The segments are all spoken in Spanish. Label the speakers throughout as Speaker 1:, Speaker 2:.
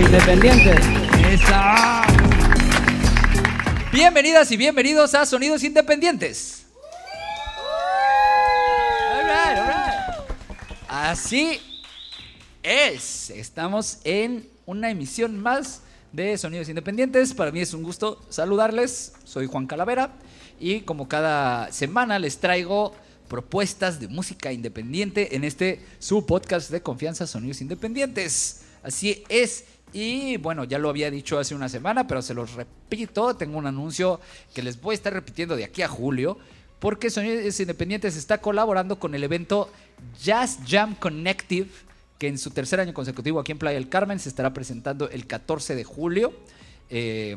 Speaker 1: Independientes.
Speaker 2: ¡Esa! Bienvenidas y bienvenidos a Sonidos Independientes. All right, all right. Así es. Estamos en una emisión más de Sonidos Independientes. Para mí es un gusto saludarles. Soy Juan Calavera y como cada semana les traigo propuestas de música independiente en este su podcast de confianza Sonidos Independientes. Así es. Y bueno, ya lo había dicho hace una semana, pero se los repito, tengo un anuncio que les voy a estar repitiendo de aquí a julio, porque Sonidos Independientes está colaborando con el evento Jazz Jam Connective, que en su tercer año consecutivo aquí en Playa del Carmen se estará presentando el 14 de julio. Eh,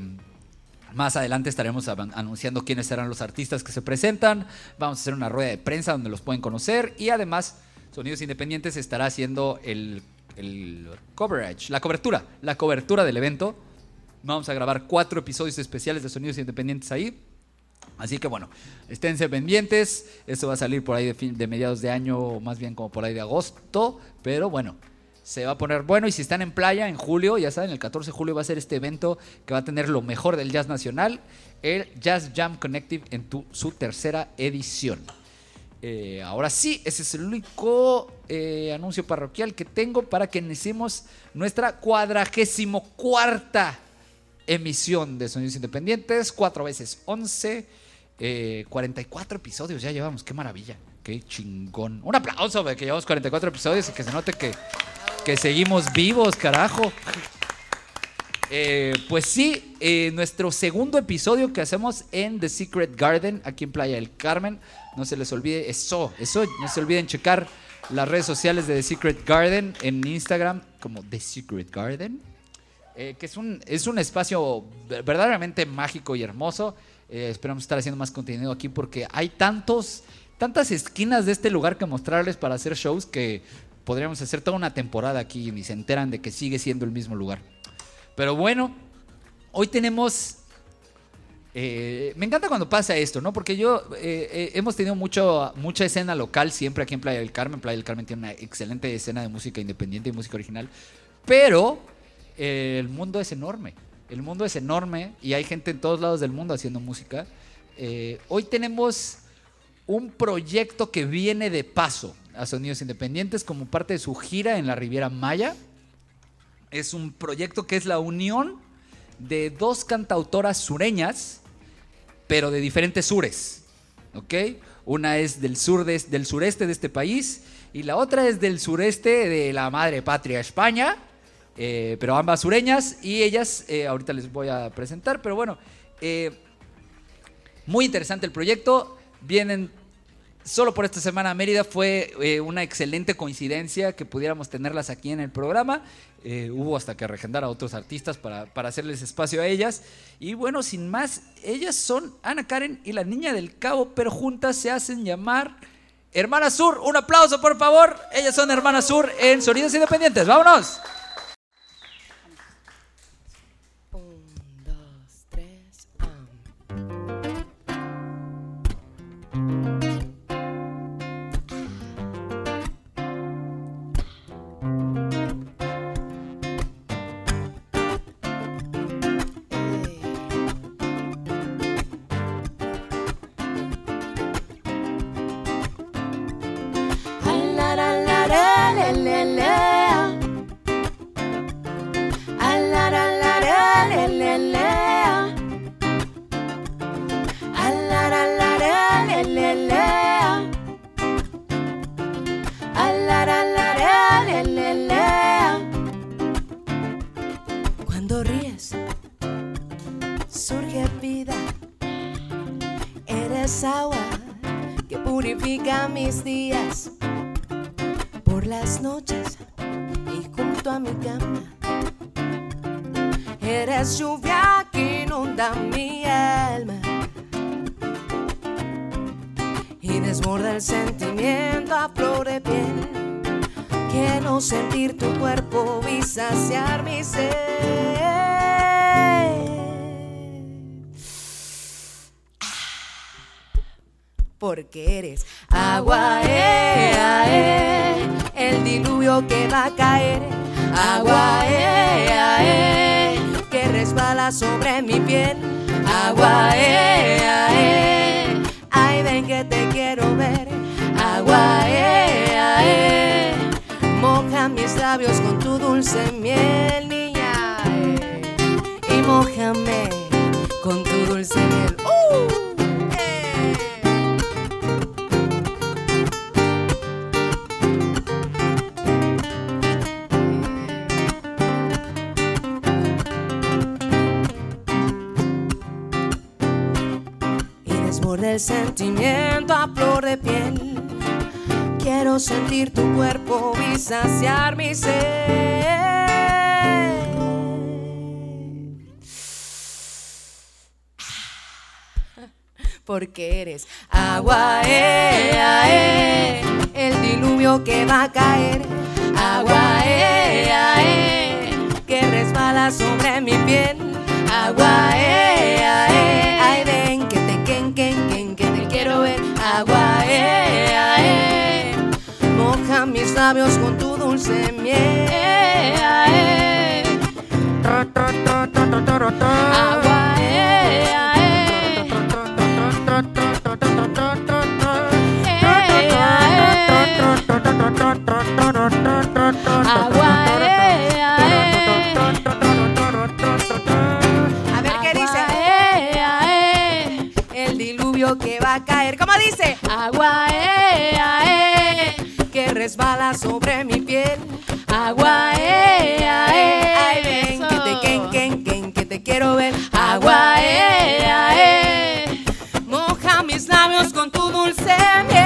Speaker 2: más adelante estaremos anunciando quiénes serán los artistas que se presentan. Vamos a hacer una rueda de prensa donde los pueden conocer. Y además, Sonidos Independientes estará haciendo el, el coverage, la cobertura, la cobertura del evento. Vamos a grabar cuatro episodios especiales de Sonidos Independientes ahí. Así que bueno, esténse pendientes. Esto va a salir por ahí de, fin- de mediados de año, o más bien como por ahí de agosto. Pero bueno, se va a poner bueno. Y si están en playa en julio, ya saben, el 14 de julio va a ser este evento que va a tener lo mejor del jazz nacional, el Jazz Jam Connective en su tercera edición. Eh, ahora sí, ese es el único eh, anuncio parroquial que tengo para que iniciemos nuestra cuadragésimo cuarta emisión de Sonidos Independientes, cuatro veces 11, eh, 44 episodios ya llevamos, qué maravilla, qué chingón. Un aplauso que llevamos 44 episodios y que se note que, que seguimos vivos, carajo. Eh, pues sí, eh, nuestro segundo episodio que hacemos en The Secret Garden, aquí en Playa del Carmen. No se les olvide eso, eso, no se olviden checar las redes sociales de The Secret Garden en Instagram como The Secret Garden, eh, que es un, es un espacio ver- verdaderamente mágico y hermoso. Eh, esperamos estar haciendo más contenido aquí porque hay tantos, tantas esquinas de este lugar que mostrarles para hacer shows que podríamos hacer toda una temporada aquí y ni se enteran de que sigue siendo el mismo lugar. Pero bueno, hoy tenemos... eh, me encanta cuando pasa esto, ¿no? Porque yo eh, eh, hemos tenido mucho, mucha escena local siempre aquí en Playa del Carmen. Playa del Carmen tiene una excelente escena de música independiente y música original. Pero el mundo es enorme. El mundo es enorme y hay gente en todos lados del mundo haciendo música. Hoy tenemos un proyecto que viene de paso a Sonidos Independientes como parte de su gira en la Riviera Maya. Es un proyecto que es la unión de dos cantautoras sureñas, pero de diferentes sures. ¿Ok? Una es del, sur de- del sureste de este país y la otra es del sureste de la madre patria España, eh, pero ambas sureñas y ellas, eh, ahorita les voy a presentar, pero bueno, eh, muy interesante el proyecto. Vienen solo por esta semana a Mérida. Fue una excelente coincidencia que pudiéramos tenerlas aquí en el programa. Eh, hubo hasta que regendar a otros artistas para, para hacerles espacio a ellas. Y bueno, sin más, ellas son Ana Karen y la Niña del Cabo, pero juntas se hacen llamar Hermana Sur. Un aplauso, por favor. Ellas son Hermana Sur en Sonidos Independientes. ¡Vámonos!
Speaker 3: Mis labios con tu dulce miel, niña. eh. Y mojame con tu dulce miel. ¡Uh! Eh. el sentimiento a flor de piel. Quiero sentir tu cuerpo y saciar mi sed. Porque eres agua, eh, ah, eh, el diluvio que va a caer. Agua, eh, ah, eh, que resbala sobre mi piel. Agua, eh, mis labios con tu dulce miel. eh. Agua, eh, eh. Agua, eh. A ver qué dice. El diluvio que va a caer. ¿Cómo dice? Agua, resbala sobre mi piel. Agua, eh, ah, eh. Ay, ven, que te quen, quen, quen, que te quiero ver. Agua, eh, ah, eh. Moja mis labios con tu dulce miel.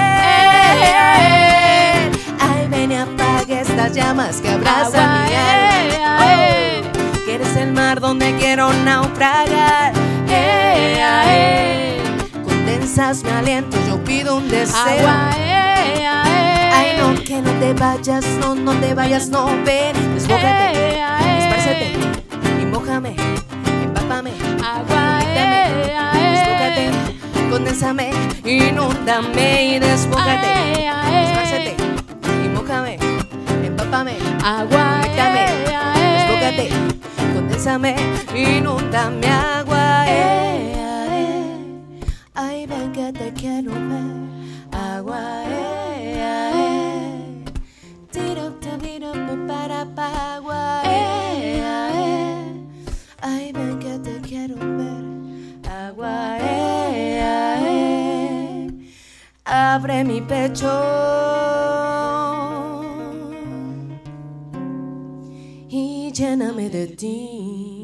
Speaker 3: Ay, ven y apaga estas llamas que abrazan mi alma. Oh, que eres el mar donde quiero naufragar. Eh, eh. Condensas mi aliento, yo pido un deseo. Ay, no, que no te vayas, no, no te vayas, no, ven. Desbócate, espárcete y mójame, empápame, invítame, desbócate, condensame, inúndame y desbócate, espárcete y mójame, empápame, invítame, desbócate, condensame, inúndame agua, eh, eh. Ay, ven que te quiero ver. Agua, Abre mi pecho. Y lléname de ti.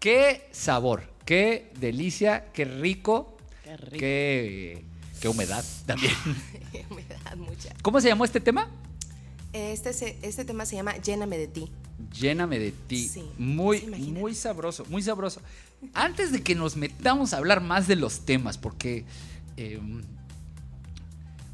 Speaker 2: Qué sabor, qué delicia, qué rico,
Speaker 1: Qué rico.
Speaker 2: qué, qué humedad también.
Speaker 3: Humedad mucha.
Speaker 2: ¿Cómo se llamó este tema?
Speaker 3: Este, se- este tema se llama Lléname de ti.
Speaker 2: Lléname de ti.
Speaker 3: Sí,
Speaker 2: muy, muy sabroso, muy sabroso. Antes de que nos metamos a hablar más de los temas, porque eh,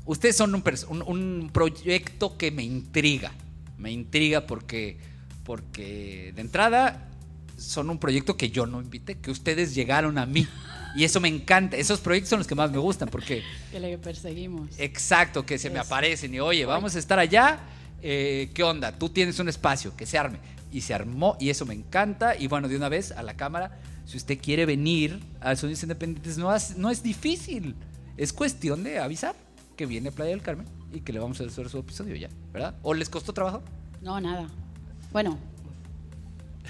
Speaker 2: ustedes son un- un proyecto que me intriga. Me intriga porque, porque de entrada son un proyecto que yo no invité, que ustedes llegaron a mí. Y eso me encanta. Esos proyectos son los que más me gustan porque
Speaker 1: Que le perseguimos.
Speaker 2: Exacto, que se me aparecen y oye, vamos a estar allá. eh, ¿Qué onda? Tú tienes un espacio, que se arme. Y se armó y eso me encanta. Y bueno, de una vez a la cámara, si usted quiere venir a Sonidos Independientes, no, es- no es difícil. Es cuestión de avisar que viene a Playa del Carmen y que le vamos a hacer su episodio ya, ¿verdad? ¿O les costó trabajo?
Speaker 1: No, nada. Bueno,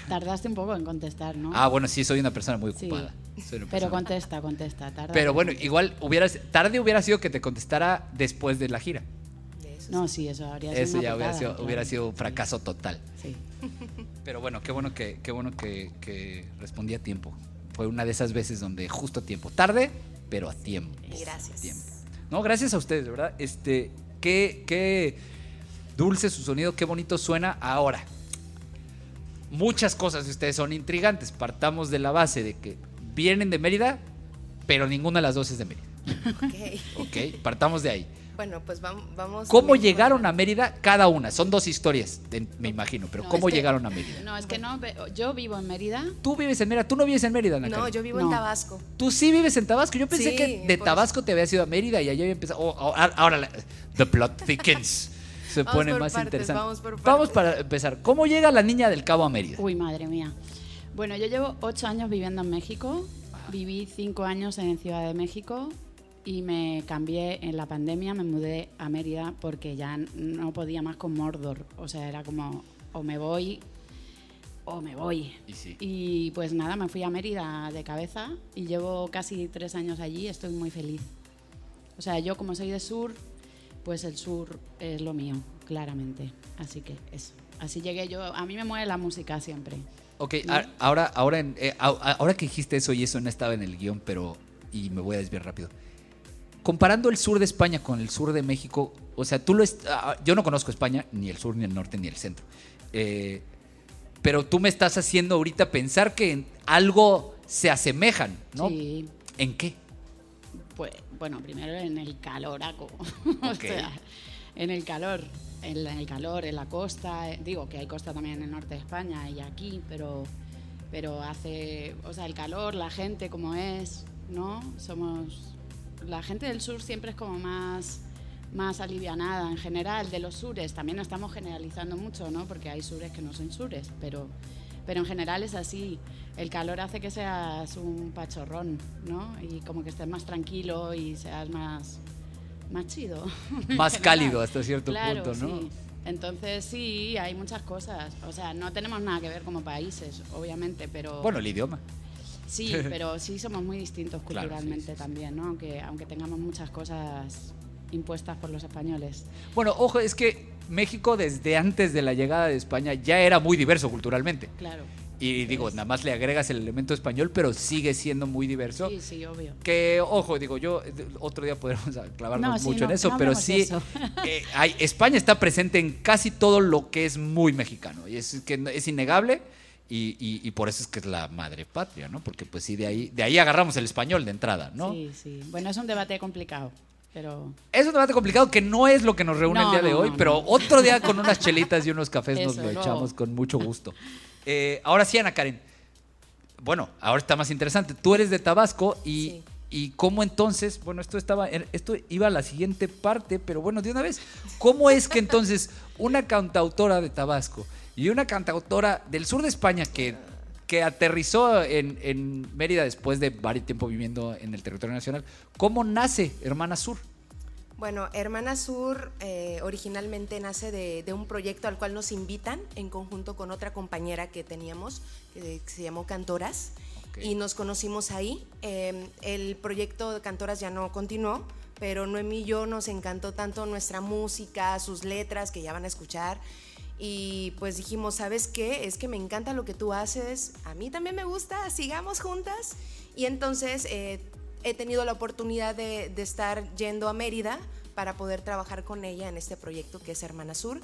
Speaker 1: tardaste un poco en contestar, ¿no?
Speaker 2: Ah, bueno, sí, soy una persona muy
Speaker 1: Sí.
Speaker 2: ocupada. Soy una
Speaker 1: Pero contesta, contesta. Tarda
Speaker 2: Pero
Speaker 1: en
Speaker 2: bueno,
Speaker 1: contestar.
Speaker 2: igual hubiera, tarde hubiera sido que te contestara después de la gira.
Speaker 3: De eso
Speaker 1: No, sí, eso habría sido
Speaker 2: Eso
Speaker 1: una
Speaker 2: ya hubiera sido,
Speaker 1: claro.
Speaker 2: hubiera sido un fracaso total.
Speaker 1: Sí.
Speaker 2: Pero bueno, qué bueno que, qué bueno que, que respondí a tiempo. Fue una de esas veces donde justo a tiempo. Tarde, pero a tiempo.
Speaker 3: Gracias.
Speaker 2: Tiempo. No, gracias a ustedes, de ¿verdad? Este, qué, qué dulce su sonido, qué bonito suena ahora. Muchas cosas de ustedes son intrigantes. Partamos de la base de que vienen de Mérida, pero ninguna de las dos es de Mérida.
Speaker 3: Ok.
Speaker 2: ¿Ok? Partamos de ahí.
Speaker 3: Bueno, pues vam- vamos.
Speaker 2: ¿Cómo llegaron a Mérida cada una? Son dos historias, me imagino, pero
Speaker 1: No,
Speaker 2: ¿cómo
Speaker 1: es que-
Speaker 2: llegaron a Mérida?
Speaker 1: No, es que no. Yo vivo en Mérida.
Speaker 2: Tú vives en Mérida, tú no vives en Mérida, Ana
Speaker 3: No,
Speaker 2: Karen?
Speaker 3: yo vivo en. Tabasco.
Speaker 2: Tú sí vives en Tabasco. Yo pensé
Speaker 3: Sí,
Speaker 2: que de Tabasco te habías ido a Mérida y allá había empezado. oh, oh, ahora ahora la- the plot thickens. Se
Speaker 3: Vamos
Speaker 2: pone más
Speaker 3: partes,
Speaker 2: interesante.
Speaker 3: vamos por
Speaker 2: Vamos para empezar. ¿Cómo llega la niña del Cabo a Mérida?
Speaker 1: Uy, madre mía. Bueno, yo llevo ocho años viviendo en México. Viví cinco años en Ciudad de México y me cambié en la pandemia, me mudé a Mérida porque ya no podía más con Mordor. O sea, era como, o me voy o me voy.
Speaker 2: Y sí.
Speaker 1: Y pues nada, me fui a Mérida de cabeza y llevo casi tres años allí, estoy muy feliz. O sea, yo como soy de sur, pues el sur es lo mío, claramente. Así que eso. Así llegué yo. A mí me mueve la música siempre.
Speaker 2: Ok, a- ahora, ahora, en- eh, a- ahora que dijiste eso y eso no estaba en el guion, pero. Y me voy a desviar rápido. Comparando el sur de España con el sur de México, o sea, tú lo. yo no conozco España, ni el sur, ni el norte, ni el centro. Eh, pero tú me estás haciendo ahorita pensar que en algo se asemejan, ¿no?
Speaker 1: Sí,
Speaker 2: ¿En qué?
Speaker 1: Pues bueno, primero en el caloraco. o
Speaker 2: Ok.
Speaker 1: sea, en el calor. En, la- en el calor, en la costa. eh, Digo que hay costa también en el norte de España y aquí, pero, pero hace. O sea, el calor, la gente como es, ¿no? Somos. La gente del sur siempre es como más más alivianada en general de los sures. También estamos generalizando mucho, ¿no? Porque hay sures que no son sures, pero, pero en general es así. El calor hace que seas un pachorrón, ¿no? Y como que estés más tranquilo y seas más, más chido.
Speaker 2: Más cálido hasta cierto
Speaker 1: Claro,
Speaker 2: punto, ¿no?
Speaker 1: sí. Entonces sí, hay muchas cosas. O sea, no tenemos nada que ver como países, obviamente, pero...
Speaker 2: Bueno, el idioma.
Speaker 1: Sí, pero sí somos muy distintos
Speaker 2: Claro,
Speaker 1: culturalmente
Speaker 2: sí, sí.
Speaker 1: también, ¿no? Aunque, aunque tengamos muchas cosas impuestas por los españoles.
Speaker 2: Bueno, ojo, es que México desde antes de la llegada de España ya era muy diverso culturalmente.
Speaker 1: Claro.
Speaker 2: Y digo, nada más le agregas el elemento español, pero sigue siendo muy diverso.
Speaker 1: Sí, sí, obvio.
Speaker 2: Que, ojo, digo, yo eh, otro día podremos clavarnos
Speaker 1: No, sí,
Speaker 2: mucho
Speaker 1: no,
Speaker 2: en eso,
Speaker 1: no
Speaker 2: pero sí,
Speaker 1: eso.
Speaker 2: eh, hay- España está presente en casi todo lo que es muy mexicano. Y es, que es innegable y, y- y por eso es que es la madre patria, ¿no? Porque pues sí, de ahí, de ahí agarramos el español de entrada, ¿no?
Speaker 1: Sí, sí. Bueno, es un debate complicado, pero...
Speaker 2: Es un debate complicado que no es lo que nos reúne
Speaker 1: No,
Speaker 2: el día de
Speaker 1: no,
Speaker 2: hoy,
Speaker 1: no,
Speaker 2: pero otro día con unas chelitas y unos cafés nos lo echamos con mucho gusto. Eh, ahora sí, Ana Karen. Bueno, ahora está más interesante. Tú eres de Tabasco y,
Speaker 3: Sí.
Speaker 2: y cómo entonces, bueno, esto estaba, esto iba a la siguiente parte, pero bueno, de una vez, ¿cómo es que entonces una cantautora de Tabasco y una cantautora del sur de España que, que aterrizó en, en Mérida después de varios tiempo viviendo en el territorio nacional, ¿cómo nace Hermana Sur?
Speaker 3: Bueno, Hermana Sur eh, originalmente nace de, de un proyecto al cual nos invitan en conjunto con otra compañera que teníamos, que se llamó Cantoras, y nos conocimos ahí. Eh, el proyecto de Cantoras ya no continuó, pero Noemí y yo nos encantó tanto nuestra música, sus letras, que ya van a escuchar. Y pues dijimos, ¿sabes qué? Es que me encanta lo que tú haces, a mí también me gusta, sigamos juntas. Y entonces eh, he tenido la oportunidad de, de estar yendo a Mérida para poder trabajar con ella en este proyecto que es Hermana Sur,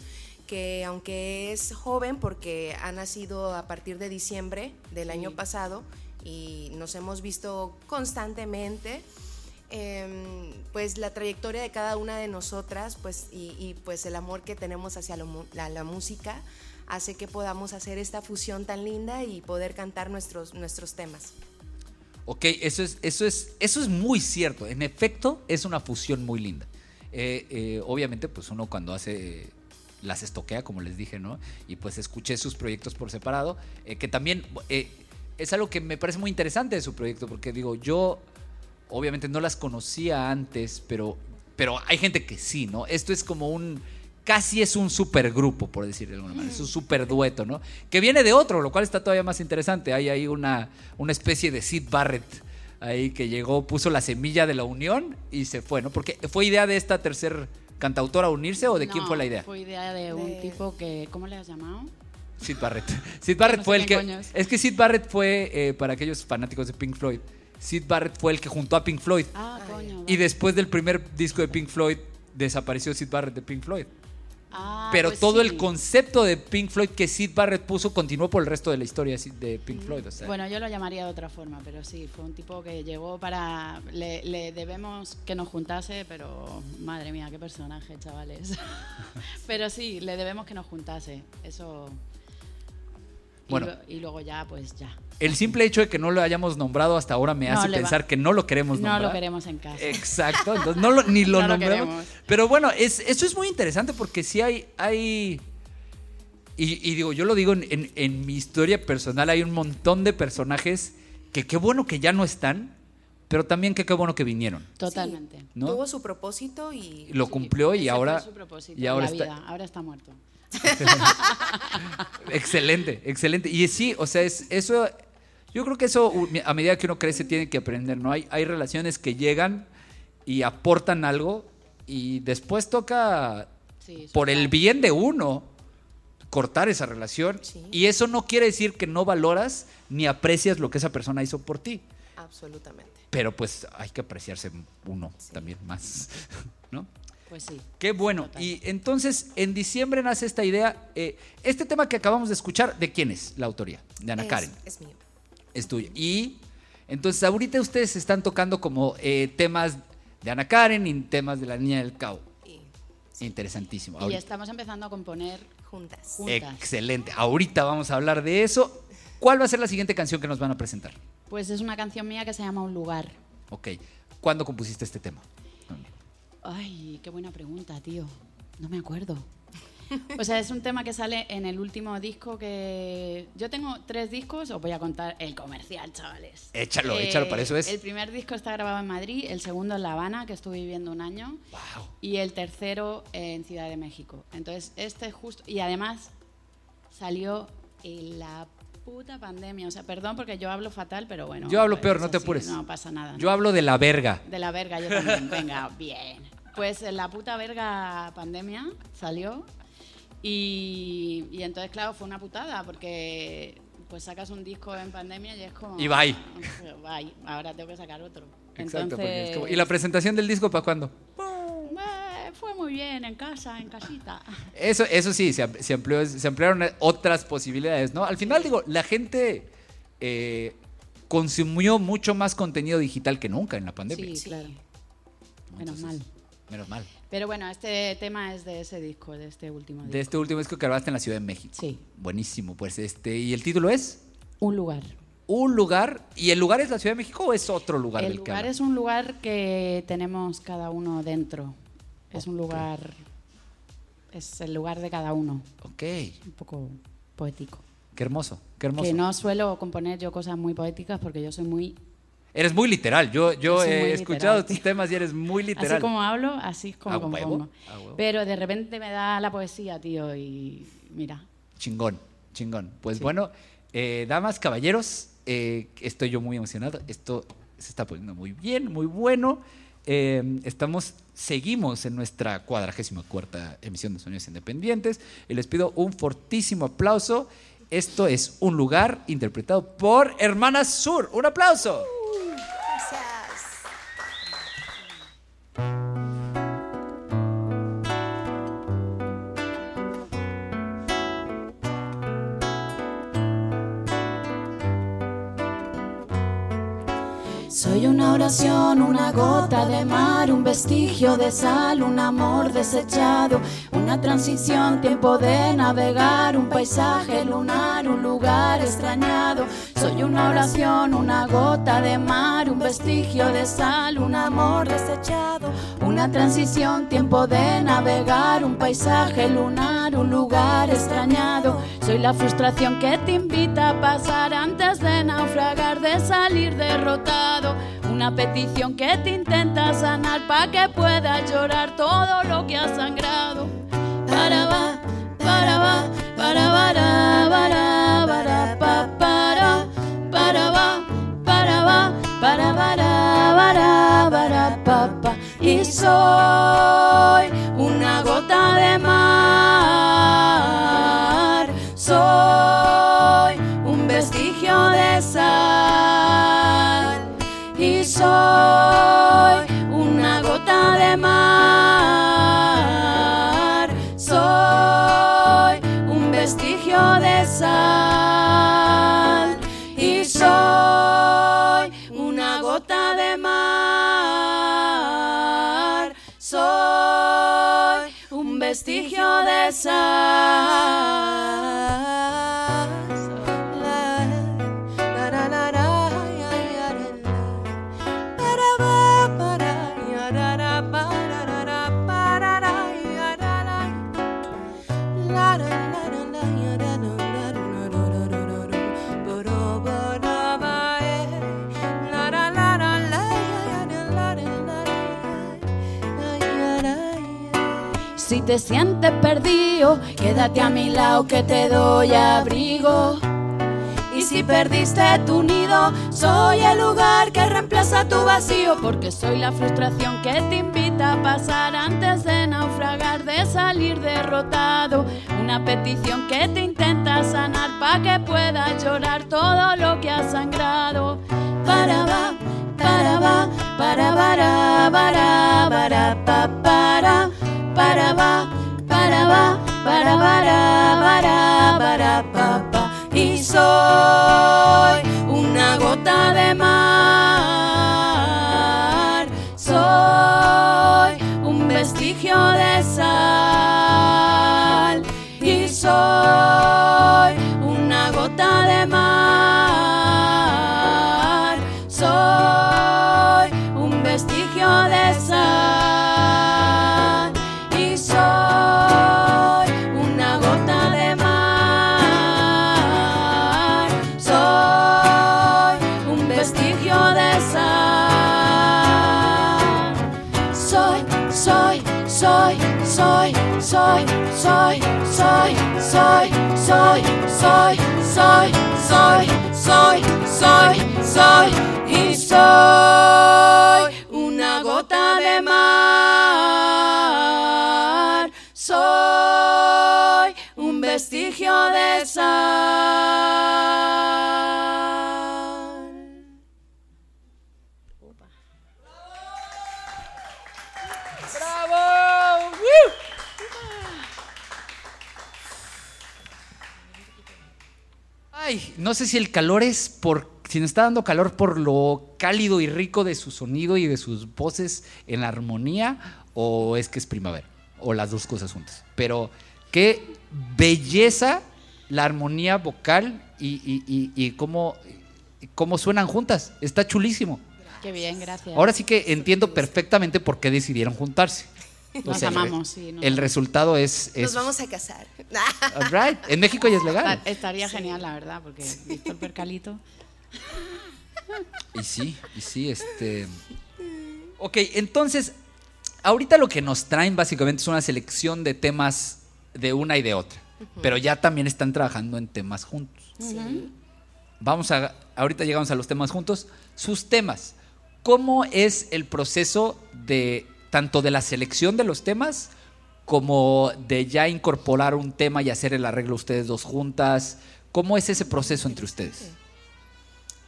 Speaker 3: que aunque es joven porque ha nacido a partir de diciembre del año pasado y nos hemos visto constantemente, em, pues la trayectoria de cada una de nosotras pues, y, pues el amor que tenemos hacia la, música hace que podamos hacer esta fusión tan linda y poder cantar nuestros, nuestros temas.
Speaker 2: Ok, eso es, eso, es, eso es muy cierto. En efecto, es una fusión muy linda. Eh, eh, obviamente, pues uno cuando hace las estoquea, como les dije, ¿no? Y pues escuché sus proyectos por separado, eh, que también eh, es algo que me parece muy interesante de su proyecto, porque digo, yo obviamente no las conocía antes, pero, pero hay gente que sí, ¿no? Esto es como un, casi es un supergrupo, por decir de alguna manera, es un super dueto, ¿no? Que viene de otro, lo cual está todavía más interesante. Hay ahí una, una especie de Sid Barrett ahí que llegó, puso la semilla de la unión y se fue, ¿no? Porque fue idea de esta tercer cantautora unirse o de quién fue la idea?
Speaker 1: Fue idea de un
Speaker 3: De-
Speaker 1: tipo que, ¿cómo le has llamado?
Speaker 2: Sid Barrett. Sid Barrett
Speaker 1: No sé
Speaker 2: fue el que.
Speaker 1: Es
Speaker 2: que Sid Barrett fue, eh, para aquellos fanáticos de Pink Floyd, Sid Barrett fue el que juntó a Pink Floyd.
Speaker 1: Ah,
Speaker 3: Ah,
Speaker 1: coño.
Speaker 2: Y después del primer disco de Pink Floyd, desapareció Sid Barrett de Pink Floyd.
Speaker 1: Ah,
Speaker 2: pero
Speaker 1: pues
Speaker 2: todo
Speaker 1: sí.
Speaker 2: el concepto de Pink Floyd que Sid Barrett puso continuó por el resto de la historia de Pink Floyd. o sea.
Speaker 1: Bueno, yo lo llamaría de otra forma, pero sí, fue un tipo que llegó para... Le, le debemos que nos juntase, pero madre mía, qué personaje, chavales. pero sí, le debemos que nos juntase, eso... Y,
Speaker 2: Bueno.
Speaker 1: lo- y luego ya, pues ya.
Speaker 2: El simple hecho de que no lo hayamos nombrado hasta ahora me
Speaker 1: No
Speaker 2: hace
Speaker 1: va-
Speaker 2: pensar que no lo queremos
Speaker 1: No
Speaker 2: nombrar.
Speaker 1: lo queremos en casa.
Speaker 2: Exacto, entonces no lo- ni lo
Speaker 1: No lo
Speaker 2: nombramos.
Speaker 1: queremos.
Speaker 2: Pero bueno, es, eso es muy interesante porque sí hay. hay y, y digo, yo lo digo en, en- en mi historia personal, hay un montón de personajes que qué bueno que ya no están, pero también que qué bueno que vinieron.
Speaker 1: Totalmente.
Speaker 3: Sí,
Speaker 2: ¿no?
Speaker 3: Tuvo su propósito y
Speaker 2: Lo cumplió y ahora.
Speaker 1: su propósito
Speaker 2: Y
Speaker 1: en
Speaker 2: ahora
Speaker 1: la
Speaker 2: está.
Speaker 1: vida. Ahora está muerto.
Speaker 2: Excelente, excelente. Y sí, o sea, es, eso. Yo creo que eso, a medida que uno crece, tiene que aprender, ¿no? Hay, hay relaciones que llegan y aportan algo y después toca,
Speaker 1: Sí,
Speaker 2: por el bien de uno, cortar esa relación.
Speaker 3: Sí.
Speaker 2: Y eso no quiere decir que no valoras ni aprecias lo que esa persona hizo por ti.
Speaker 3: absolutamente.
Speaker 2: Pero pues hay que apreciarse uno también más, ¿no?
Speaker 1: Pues sí.
Speaker 2: Qué bueno.
Speaker 1: Total.
Speaker 2: Y entonces, en diciembre nace esta idea. eh, este tema que acabamos de escuchar, ¿de quién es la autoría? De Ana
Speaker 3: Es-
Speaker 2: Karen.
Speaker 3: Es mío.
Speaker 2: Es tuya. Y entonces, ahorita ustedes están tocando como eh, temas de Ana Karen y temas de la Niña del Cabo. Interesantísimo.
Speaker 1: Y
Speaker 2: Ahorita-
Speaker 1: estamos empezando a componer
Speaker 3: juntas.
Speaker 1: juntas.
Speaker 2: Excelente. Ahorita vamos a hablar de eso. ¿Cuál va a ser la siguiente canción que nos van a presentar?
Speaker 1: Pues es una canción mía que se llama Un lugar.
Speaker 2: Ok. ¿Cuándo compusiste este tema?
Speaker 1: Ay, qué buena pregunta, tío. No me acuerdo. O sea, es un tema que sale en el último disco que... Yo tengo tres discos, os voy a contar el comercial, chavales. Eh,
Speaker 2: Échalo, échalo, para eso es.
Speaker 1: El primer disco está grabado en Madrid, el segundo en La Habana, que estuve viviendo un año,
Speaker 2: Wow.
Speaker 1: y el tercero en Ciudad de México. Entonces, este es justo... Y además salió en la puta pandemia. O sea, perdón porque yo hablo fatal, pero bueno.
Speaker 2: Yo hablo
Speaker 1: pues
Speaker 2: peor, no te
Speaker 1: así,
Speaker 2: apures.
Speaker 1: No pasa nada.
Speaker 2: Yo hablo de la verga.
Speaker 1: De la verga, yo también. Venga, bien. Pues en la puta verga pandemia salió y, y entonces, claro, fue una putada porque pues sacas un disco en pandemia y es como...
Speaker 2: Y bye.
Speaker 1: Bye, ahora tengo que sacar otro.
Speaker 2: Exacto. como-
Speaker 1: Entonces,
Speaker 2: ¿Y la presentación del disco para cuándo?
Speaker 1: eh, fue muy bien, en casa, en casita.
Speaker 2: Eso, eso sí, se, am- se amplió- se ampliaron otras posibilidades, ¿no? Al final, digo, la gente eh, consumió mucho más contenido digital que nunca en la pandemia.
Speaker 1: Sí,
Speaker 3: Sí.
Speaker 1: claro. Menos mal.
Speaker 2: Menos mal.
Speaker 1: Pero bueno, este tema es de ese disco, de este último disco.
Speaker 2: De este último disco que grabaste en la Ciudad de México.
Speaker 1: Sí,
Speaker 2: Buenísimo, pues este. ¿Y el título es?
Speaker 1: un lugar.
Speaker 2: Un lugar. ¿Y el lugar es la Ciudad de México o es otro lugar
Speaker 1: El
Speaker 2: del
Speaker 1: lugar es un lugar que tenemos cada uno dentro. Es un lugar. Es el lugar de cada uno.
Speaker 2: Ok.
Speaker 1: Un poco poético.
Speaker 2: Qué hermoso, qué hermoso.
Speaker 1: Que no suelo componer yo cosas muy poéticas porque yo soy muy.
Speaker 2: Eres muy literal. Yo, he
Speaker 1: literal,
Speaker 2: escuchado tus
Speaker 1: tío.
Speaker 2: temas y eres muy literal.
Speaker 1: Así como hablo, así es como compongo. Pero de repente me da la poesía, tío, y mira.
Speaker 2: Chingón, chingón. Pues
Speaker 1: Sí.
Speaker 2: bueno, eh, damas, caballeros, eh, estoy yo muy emocionado. Esto se está poniendo muy bien, muy bueno. Eh, estamos, seguimos en nuestra cuadragésima cuarta emisión de Sonidos Independientes y les pido un fortísimo aplauso. Esto es Un Lugar interpretado por Hermanas Sur. Un aplauso.
Speaker 3: Gracias.
Speaker 1: Soy una oración, una gota de mar, un vestigio de sal, un amor desechado, una transición, tiempo de navegar, un paisaje lunar, un lugar extrañado. Soy una oración, una gota de mar, un vestigio de sal, un amor desechado, una transición, tiempo de navegar, un paisaje lunar, un lugar extrañado. Soy la frustración que te invita a pasar antes de naufragar, de salir derrotado. Una petición que te intenta sanar para que puedas llorar todo lo que has sangrado. Para va, para va, para para para para para para para pa, pa. Y soy una gota de mar, mar. Soy un vestigio de sal. Te sientes perdido, quédate a mi lado que te doy abrigo. Y si perdiste tu nido, soy el lugar que reemplaza tu vacío, porque soy la frustración que te invita a pasar antes de naufragar, de salir derrotado. Una petición que te intenta sanar para que puedas llorar todo lo que has sangrado. Para va, para va, para para para para pa, para para va, para va, para para para para pa, pa. y soy una gota de mar, soy un vestigio de sal soy, soy, soy, soy, soy, soy, soy, soy, soy y soy una gota de mar. Soy un vestigio de sal.
Speaker 2: Ay, no sé si el calor es por. Si nos está dando calor por lo cálido y rico de su sonido y de sus voces en la armonía, o es que es primavera, o las dos cosas juntas. Pero qué belleza la armonía vocal y, y- y- y cómo, cómo suenan juntas. Está chulísimo.
Speaker 1: Qué bien, gracias.
Speaker 2: Ahora sí que entiendo perfectamente por qué decidieron juntarse.
Speaker 1: Nos amamos, sí, nos
Speaker 2: el resultado es. es
Speaker 3: Nos vamos a casar.
Speaker 2: All right. En México ya es legal.
Speaker 1: Esta- Estaría genial, la verdad, porque visto el percalito.
Speaker 2: Y sí, y sí, este. Ok, entonces, ahorita lo que nos traen básicamente es una selección de temas de una y de otra. Pero ya también están trabajando en temas juntos. Vamos a. Ahorita llegamos a los temas juntos. Sus temas. ¿Cómo es el proceso de tanto de la selección de los temas como de ya incorporar un tema y hacer el arreglo ustedes dos juntas? ¿Cómo es ese proceso entre ustedes?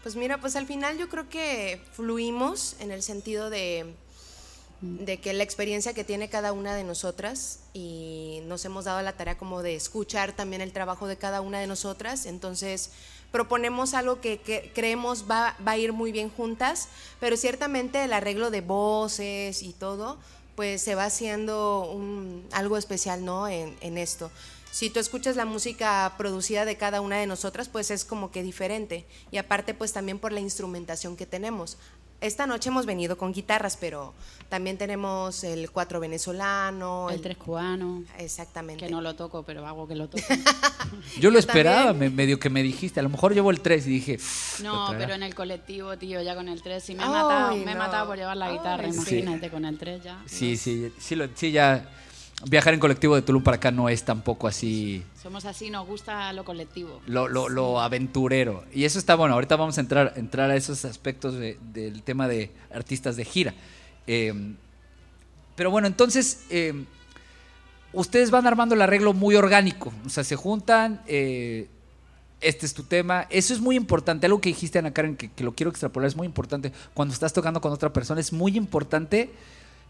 Speaker 3: Pues mira, pues al final yo creo que fluimos en el sentido de, de que la experiencia que tiene cada una de nosotras y nos hemos dado la tarea como de escuchar también el trabajo de cada una de nosotras, entonces proponemos algo que, creemos va, va a ir muy bien juntas, pero ciertamente el arreglo de voces y todo, pues se va haciendo algo especial, ¿no? En, en esto. Si tú escuchas la música producida de cada una de nosotras, pues es como que diferente. Y aparte, pues también por la instrumentación que tenemos. Esta noche hemos venido con guitarras, pero también tenemos el cuatro venezolano.
Speaker 1: El tres cubano,
Speaker 3: Exactamente.
Speaker 1: que no lo toco, pero hago que lo toque.
Speaker 2: Yo lo
Speaker 3: Yo
Speaker 2: esperaba, me- medio que me dijiste. A lo mejor llevo el 3 y dije.
Speaker 1: No, pero en el colectivo, tío, ya con el 3, sí me he
Speaker 3: Ay,
Speaker 1: matado, me he matado por llevar la guitarra,
Speaker 3: Ay, sí.
Speaker 1: imagínate, con el 3 ya.
Speaker 2: Sí, sí, sí, lo- sí, ya. Viajar en colectivo de Tulum para acá no es tampoco así
Speaker 1: Somos así, nos gusta lo colectivo.
Speaker 2: lo, lo- lo aventurero. Y eso está bueno. Ahorita vamos a entrar, entrar a esos aspectos de- del tema de artistas de gira. Eh, pero bueno, entonces, eh, ustedes van armando el arreglo muy orgánico. O sea, se juntan, eh, este es tu tema. Eso es muy importante. Algo que dijiste, Ana Karen, que, que lo quiero extrapolar, es muy importante. Cuando estás tocando con otra persona, es muy importante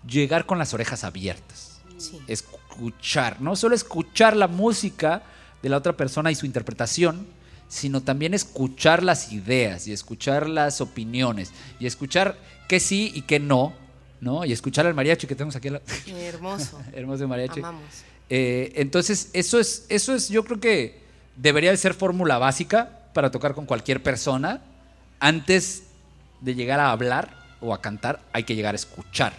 Speaker 2: llegar con las orejas abiertas
Speaker 3: Sí.
Speaker 2: escuchar, no solo escuchar la música de la otra persona y su interpretación, sino también escuchar las ideas y escuchar las opiniones y escuchar qué sí y qué no, ¿no? Y escuchar al mariachi que tenemos aquí, lado.
Speaker 3: Hermoso.
Speaker 2: hermoso mariachi.
Speaker 3: Amamos.
Speaker 2: Eh, entonces, eso es, eso es, yo creo que debería de ser fórmula básica para tocar con cualquier persona. Antes de llegar a hablar o a cantar, hay que llegar a escuchar,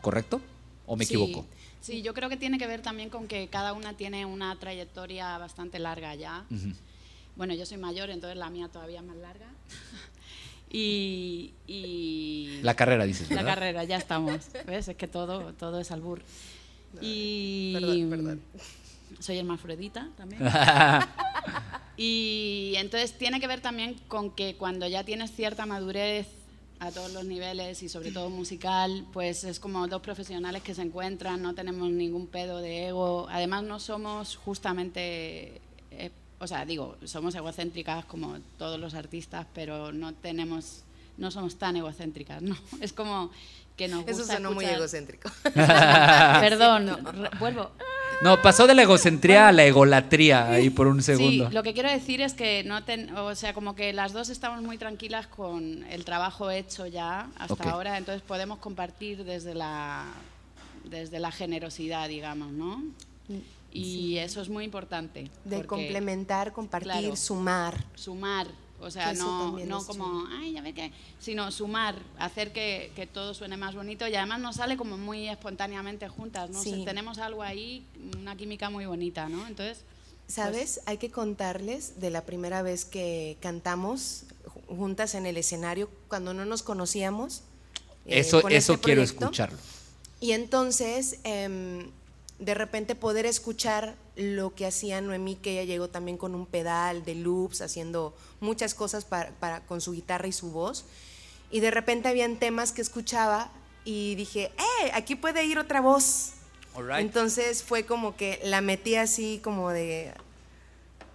Speaker 2: ¿correcto? ¿O me
Speaker 1: Sí,
Speaker 2: equivoco?
Speaker 1: Sí, yo creo que tiene que ver también con que cada una tiene una trayectoria bastante larga ya.
Speaker 2: Ujú.
Speaker 1: Bueno, yo soy mayor, entonces la mía todavía es más larga. y, y
Speaker 2: La carrera, dices,
Speaker 1: la
Speaker 2: ¿verdad?
Speaker 1: carrera, ya estamos. ¿Ves? Es que todo, todo es albur. Y
Speaker 3: perdón, perdón.
Speaker 1: soy hermafrodita también. Y entonces tiene que ver también con que cuando ya tienes cierta madurez a todos los niveles y sobre todo musical, pues es como dos profesionales que se encuentran, no tenemos ningún pedo de ego. Además no somos justamente, eh, o sea, digo, somos egocéntricas como todos los artistas, pero no tenemos, no somos tan egocéntricas, ¿no? Es como que nos
Speaker 3: Eso
Speaker 1: gusta
Speaker 3: sonó muy
Speaker 1: escuchar-
Speaker 3: egocéntrico.
Speaker 1: Perdón, vuelvo.
Speaker 2: No, pasó de la egocentría a la egolatría ahí por un
Speaker 1: Sí,
Speaker 2: segundo.
Speaker 1: lo que quiero decir es que no ten- o sea, como que las dos estamos muy tranquilas con el trabajo hecho ya hasta ahora, entonces podemos compartir desde la desde la generosidad, digamos, ¿no? Y eso es muy importante.
Speaker 3: De
Speaker 1: porque
Speaker 3: complementar, compartir,
Speaker 1: Claro.
Speaker 3: sumar.
Speaker 1: Sumar, o sea, no, no como, ay, ya ve que, sino sumar, hacer que, que todo suene más bonito y además nos sale como muy espontáneamente juntas, ¿no? O sea,
Speaker 3: Sí.
Speaker 1: tenemos algo ahí, una química muy bonita, ¿no? Entonces,
Speaker 3: ¿Sabes? Hay que contarles de la primera vez que cantamos ju- juntas en el escenario cuando no nos conocíamos. eh,
Speaker 2: eso
Speaker 3: con
Speaker 2: eso
Speaker 3: este
Speaker 2: quiero escucharlo.
Speaker 3: Y entonces, em, de repente poder escuchar lo que hacía Noemí, que ella llegó también con un pedal de loops, haciendo muchas cosas para, para- con su guitarra y su voz. Y de repente habían temas que escuchaba y dije, ¡eh! Aquí puede ir otra voz. Entonces fue como que la metí así como de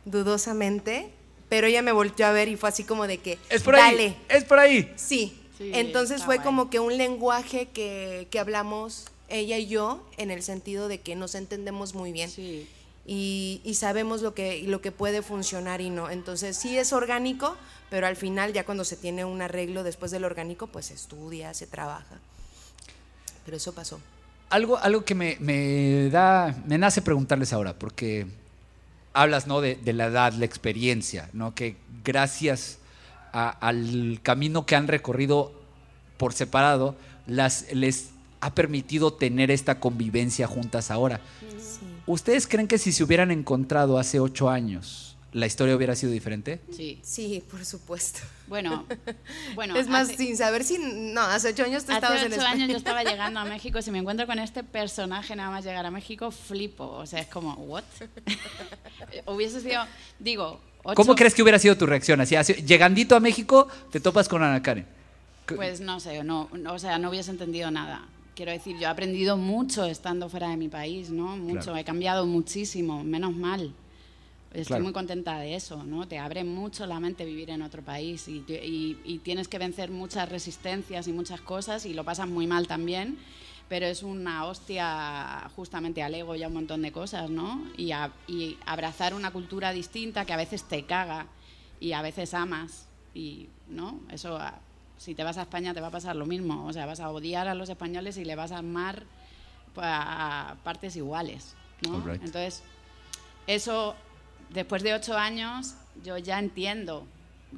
Speaker 3: dudosamente, pero ella me volteó a ver y fue así como de que,
Speaker 2: Es por
Speaker 3: dale.
Speaker 2: ahí. Es por ahí.
Speaker 3: Sí.
Speaker 1: Sí,
Speaker 3: Entonces fue
Speaker 1: guay.
Speaker 3: como que un lenguaje que, que hablamos ella y yo en el sentido de que nos entendemos muy bien
Speaker 1: sí.
Speaker 3: y, y sabemos lo que, lo que puede funcionar y no. Entonces sí es orgánico, pero al final ya cuando se tiene un arreglo después del orgánico, pues se estudia, se trabaja. Pero eso pasó.
Speaker 2: Algo, algo que me, me da, me nace preguntarles ahora, porque hablas ¿no? de, de la edad, la experiencia, ¿no? que gracias a- al camino que han recorrido por separado, las, les ha permitido tener esta convivencia juntas ahora.
Speaker 3: Sí.
Speaker 2: ¿Ustedes creen que si se hubieran encontrado hace ocho años, la historia hubiera sido diferente?
Speaker 1: Sí.
Speaker 3: Sí, por supuesto.
Speaker 1: Bueno, bueno.
Speaker 3: es más,
Speaker 1: hace-
Speaker 3: sin saber si... No, hace ocho años tú
Speaker 1: Hace
Speaker 3: estabas en
Speaker 1: ocho
Speaker 3: España.
Speaker 1: años yo estaba llegando a México. Si me encuentro con este personaje nada más llegar a México, flipo. O sea, es como, ¿what? Hubiese sido, digo, ocho,
Speaker 2: ¿Cómo crees que hubiera sido tu reacción? Así, así, llegandito a México, te topas con Ana Karen.
Speaker 1: Pues no sé, no, no, o sea, no hubiese entendido nada. Quiero decir, yo he aprendido mucho estando fuera de mi país, ¿no? Mucho,
Speaker 2: Claro.
Speaker 1: he cambiado muchísimo, menos mal. Estoy
Speaker 2: Claro.
Speaker 1: muy contenta de eso, ¿no? Te abre mucho la mente vivir en otro país y, y- y tienes que vencer muchas resistencias y muchas cosas y lo pasas muy mal también, pero es una hostia justamente al ego y a un montón de cosas, ¿no? Y, a- y abrazar una cultura distinta que a veces te caga y a veces amas y, ¿no? Eso, si te vas a España te va a pasar lo mismo, o sea, vas a odiar a los españoles y le vas a amar a partes iguales, ¿no?
Speaker 2: Right.
Speaker 1: Entonces, eso, después de ocho años, yo ya entiendo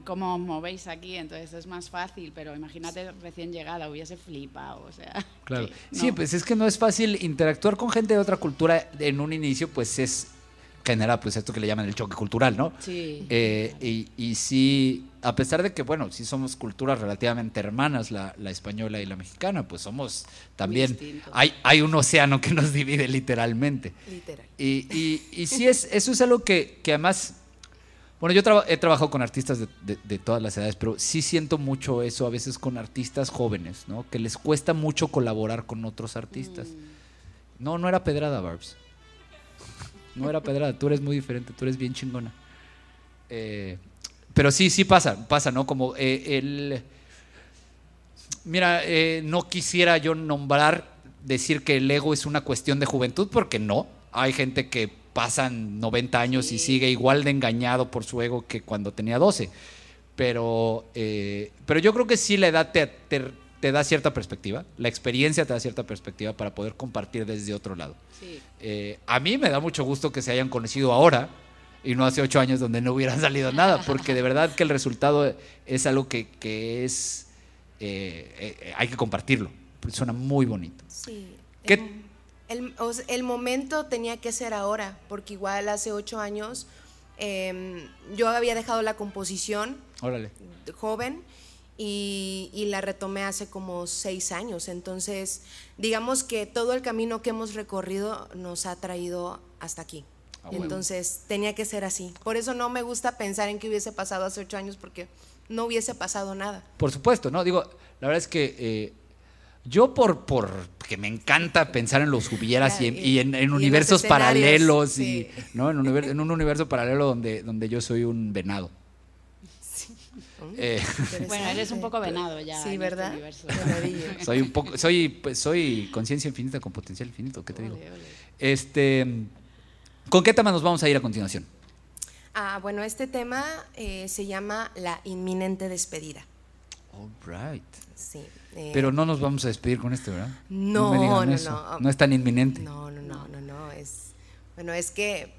Speaker 1: cómo os movéis aquí, entonces es más fácil, pero imagínate recién llegada, hubiese flipado, o sea.
Speaker 2: Claro.
Speaker 1: que
Speaker 2: Sí, pues es que no es fácil interactuar con gente de otra cultura en un inicio, pues es genera pues esto que le llaman el choque cultural, ¿no?
Speaker 1: Sí.
Speaker 2: Eh, y, y sí, a pesar de que, bueno, sí somos culturas relativamente hermanas, la, la española y la mexicana, pues somos también, hay, hay un océano que nos divide literalmente.
Speaker 3: Literal.
Speaker 2: Y, y, y sí, es, eso es algo que, que además, bueno, yo traba- he trabajado con artistas de, de- de todas las edades, pero sí siento mucho eso a veces con artistas jóvenes, ¿no? Que les cuesta mucho colaborar con otros artistas. No, no era pedrada, Barbs. No era pedrada, tú eres muy diferente, tú eres bien chingona. Eh, pero sí, sí pasa, pasa, ¿no? Como eh, el... Mira, eh, no quisiera yo nombrar, decir que el ego es una cuestión de juventud, porque no. Hay gente que pasan 90 años y sigue igual de engañado por su ego que cuando tenía 12. Pero, pero yo creo que sí la edad te, te- te da cierta perspectiva, la experiencia te da cierta perspectiva para poder compartir desde otro lado.
Speaker 1: Sí.
Speaker 2: Eh, a mí me da mucho gusto que se hayan conocido ahora y no hace ocho años donde no hubieran salido nada, porque de verdad que el resultado es algo que, que es, eh, eh, hay que compartirlo, suena muy bonito.
Speaker 3: Sí.
Speaker 2: ¿Qué-
Speaker 3: El, momento tenía que ser ahora, porque igual hace ocho años em, yo había dejado la composición
Speaker 2: Órale.
Speaker 3: joven y, y la retomé hace como seis años. Entonces, digamos que todo el camino que hemos recorrido nos ha traído hasta aquí.
Speaker 2: Ah, bueno.
Speaker 3: Entonces, tenía que ser así. Por eso no me gusta pensar en que hubiese pasado hace ocho años, porque no hubiese pasado nada.
Speaker 2: Por supuesto, ¿no? Digo, la verdad es que eh, yo por, por que me encanta pensar en los hubieras y en, y en- en
Speaker 3: Y en los
Speaker 2: universos paralelos
Speaker 3: sí.
Speaker 2: y ¿no? en, un univer- en un universo paralelo donde, donde yo soy un venado. Eh,
Speaker 1: Bueno, eres un poco venado ya.
Speaker 3: Sí,
Speaker 1: en este
Speaker 3: ¿verdad?
Speaker 1: universo.
Speaker 3: Venadillo.
Speaker 2: soy un poco, soy, pues, soy conciencia infinita con potencial infinito, ¿qué te digo?
Speaker 3: Ole.
Speaker 2: Este, ¿con qué tema nos vamos a ir a continuación?
Speaker 3: Ah, bueno, este tema eh, se llama la inminente despedida.
Speaker 2: All right.
Speaker 3: Sí. eh,
Speaker 2: Pero no nos vamos a despedir con este, ¿verdad?
Speaker 3: No, no,
Speaker 2: eso.
Speaker 3: no.
Speaker 2: No es tan inminente.
Speaker 3: No, no, no, no, no. Es, bueno, es que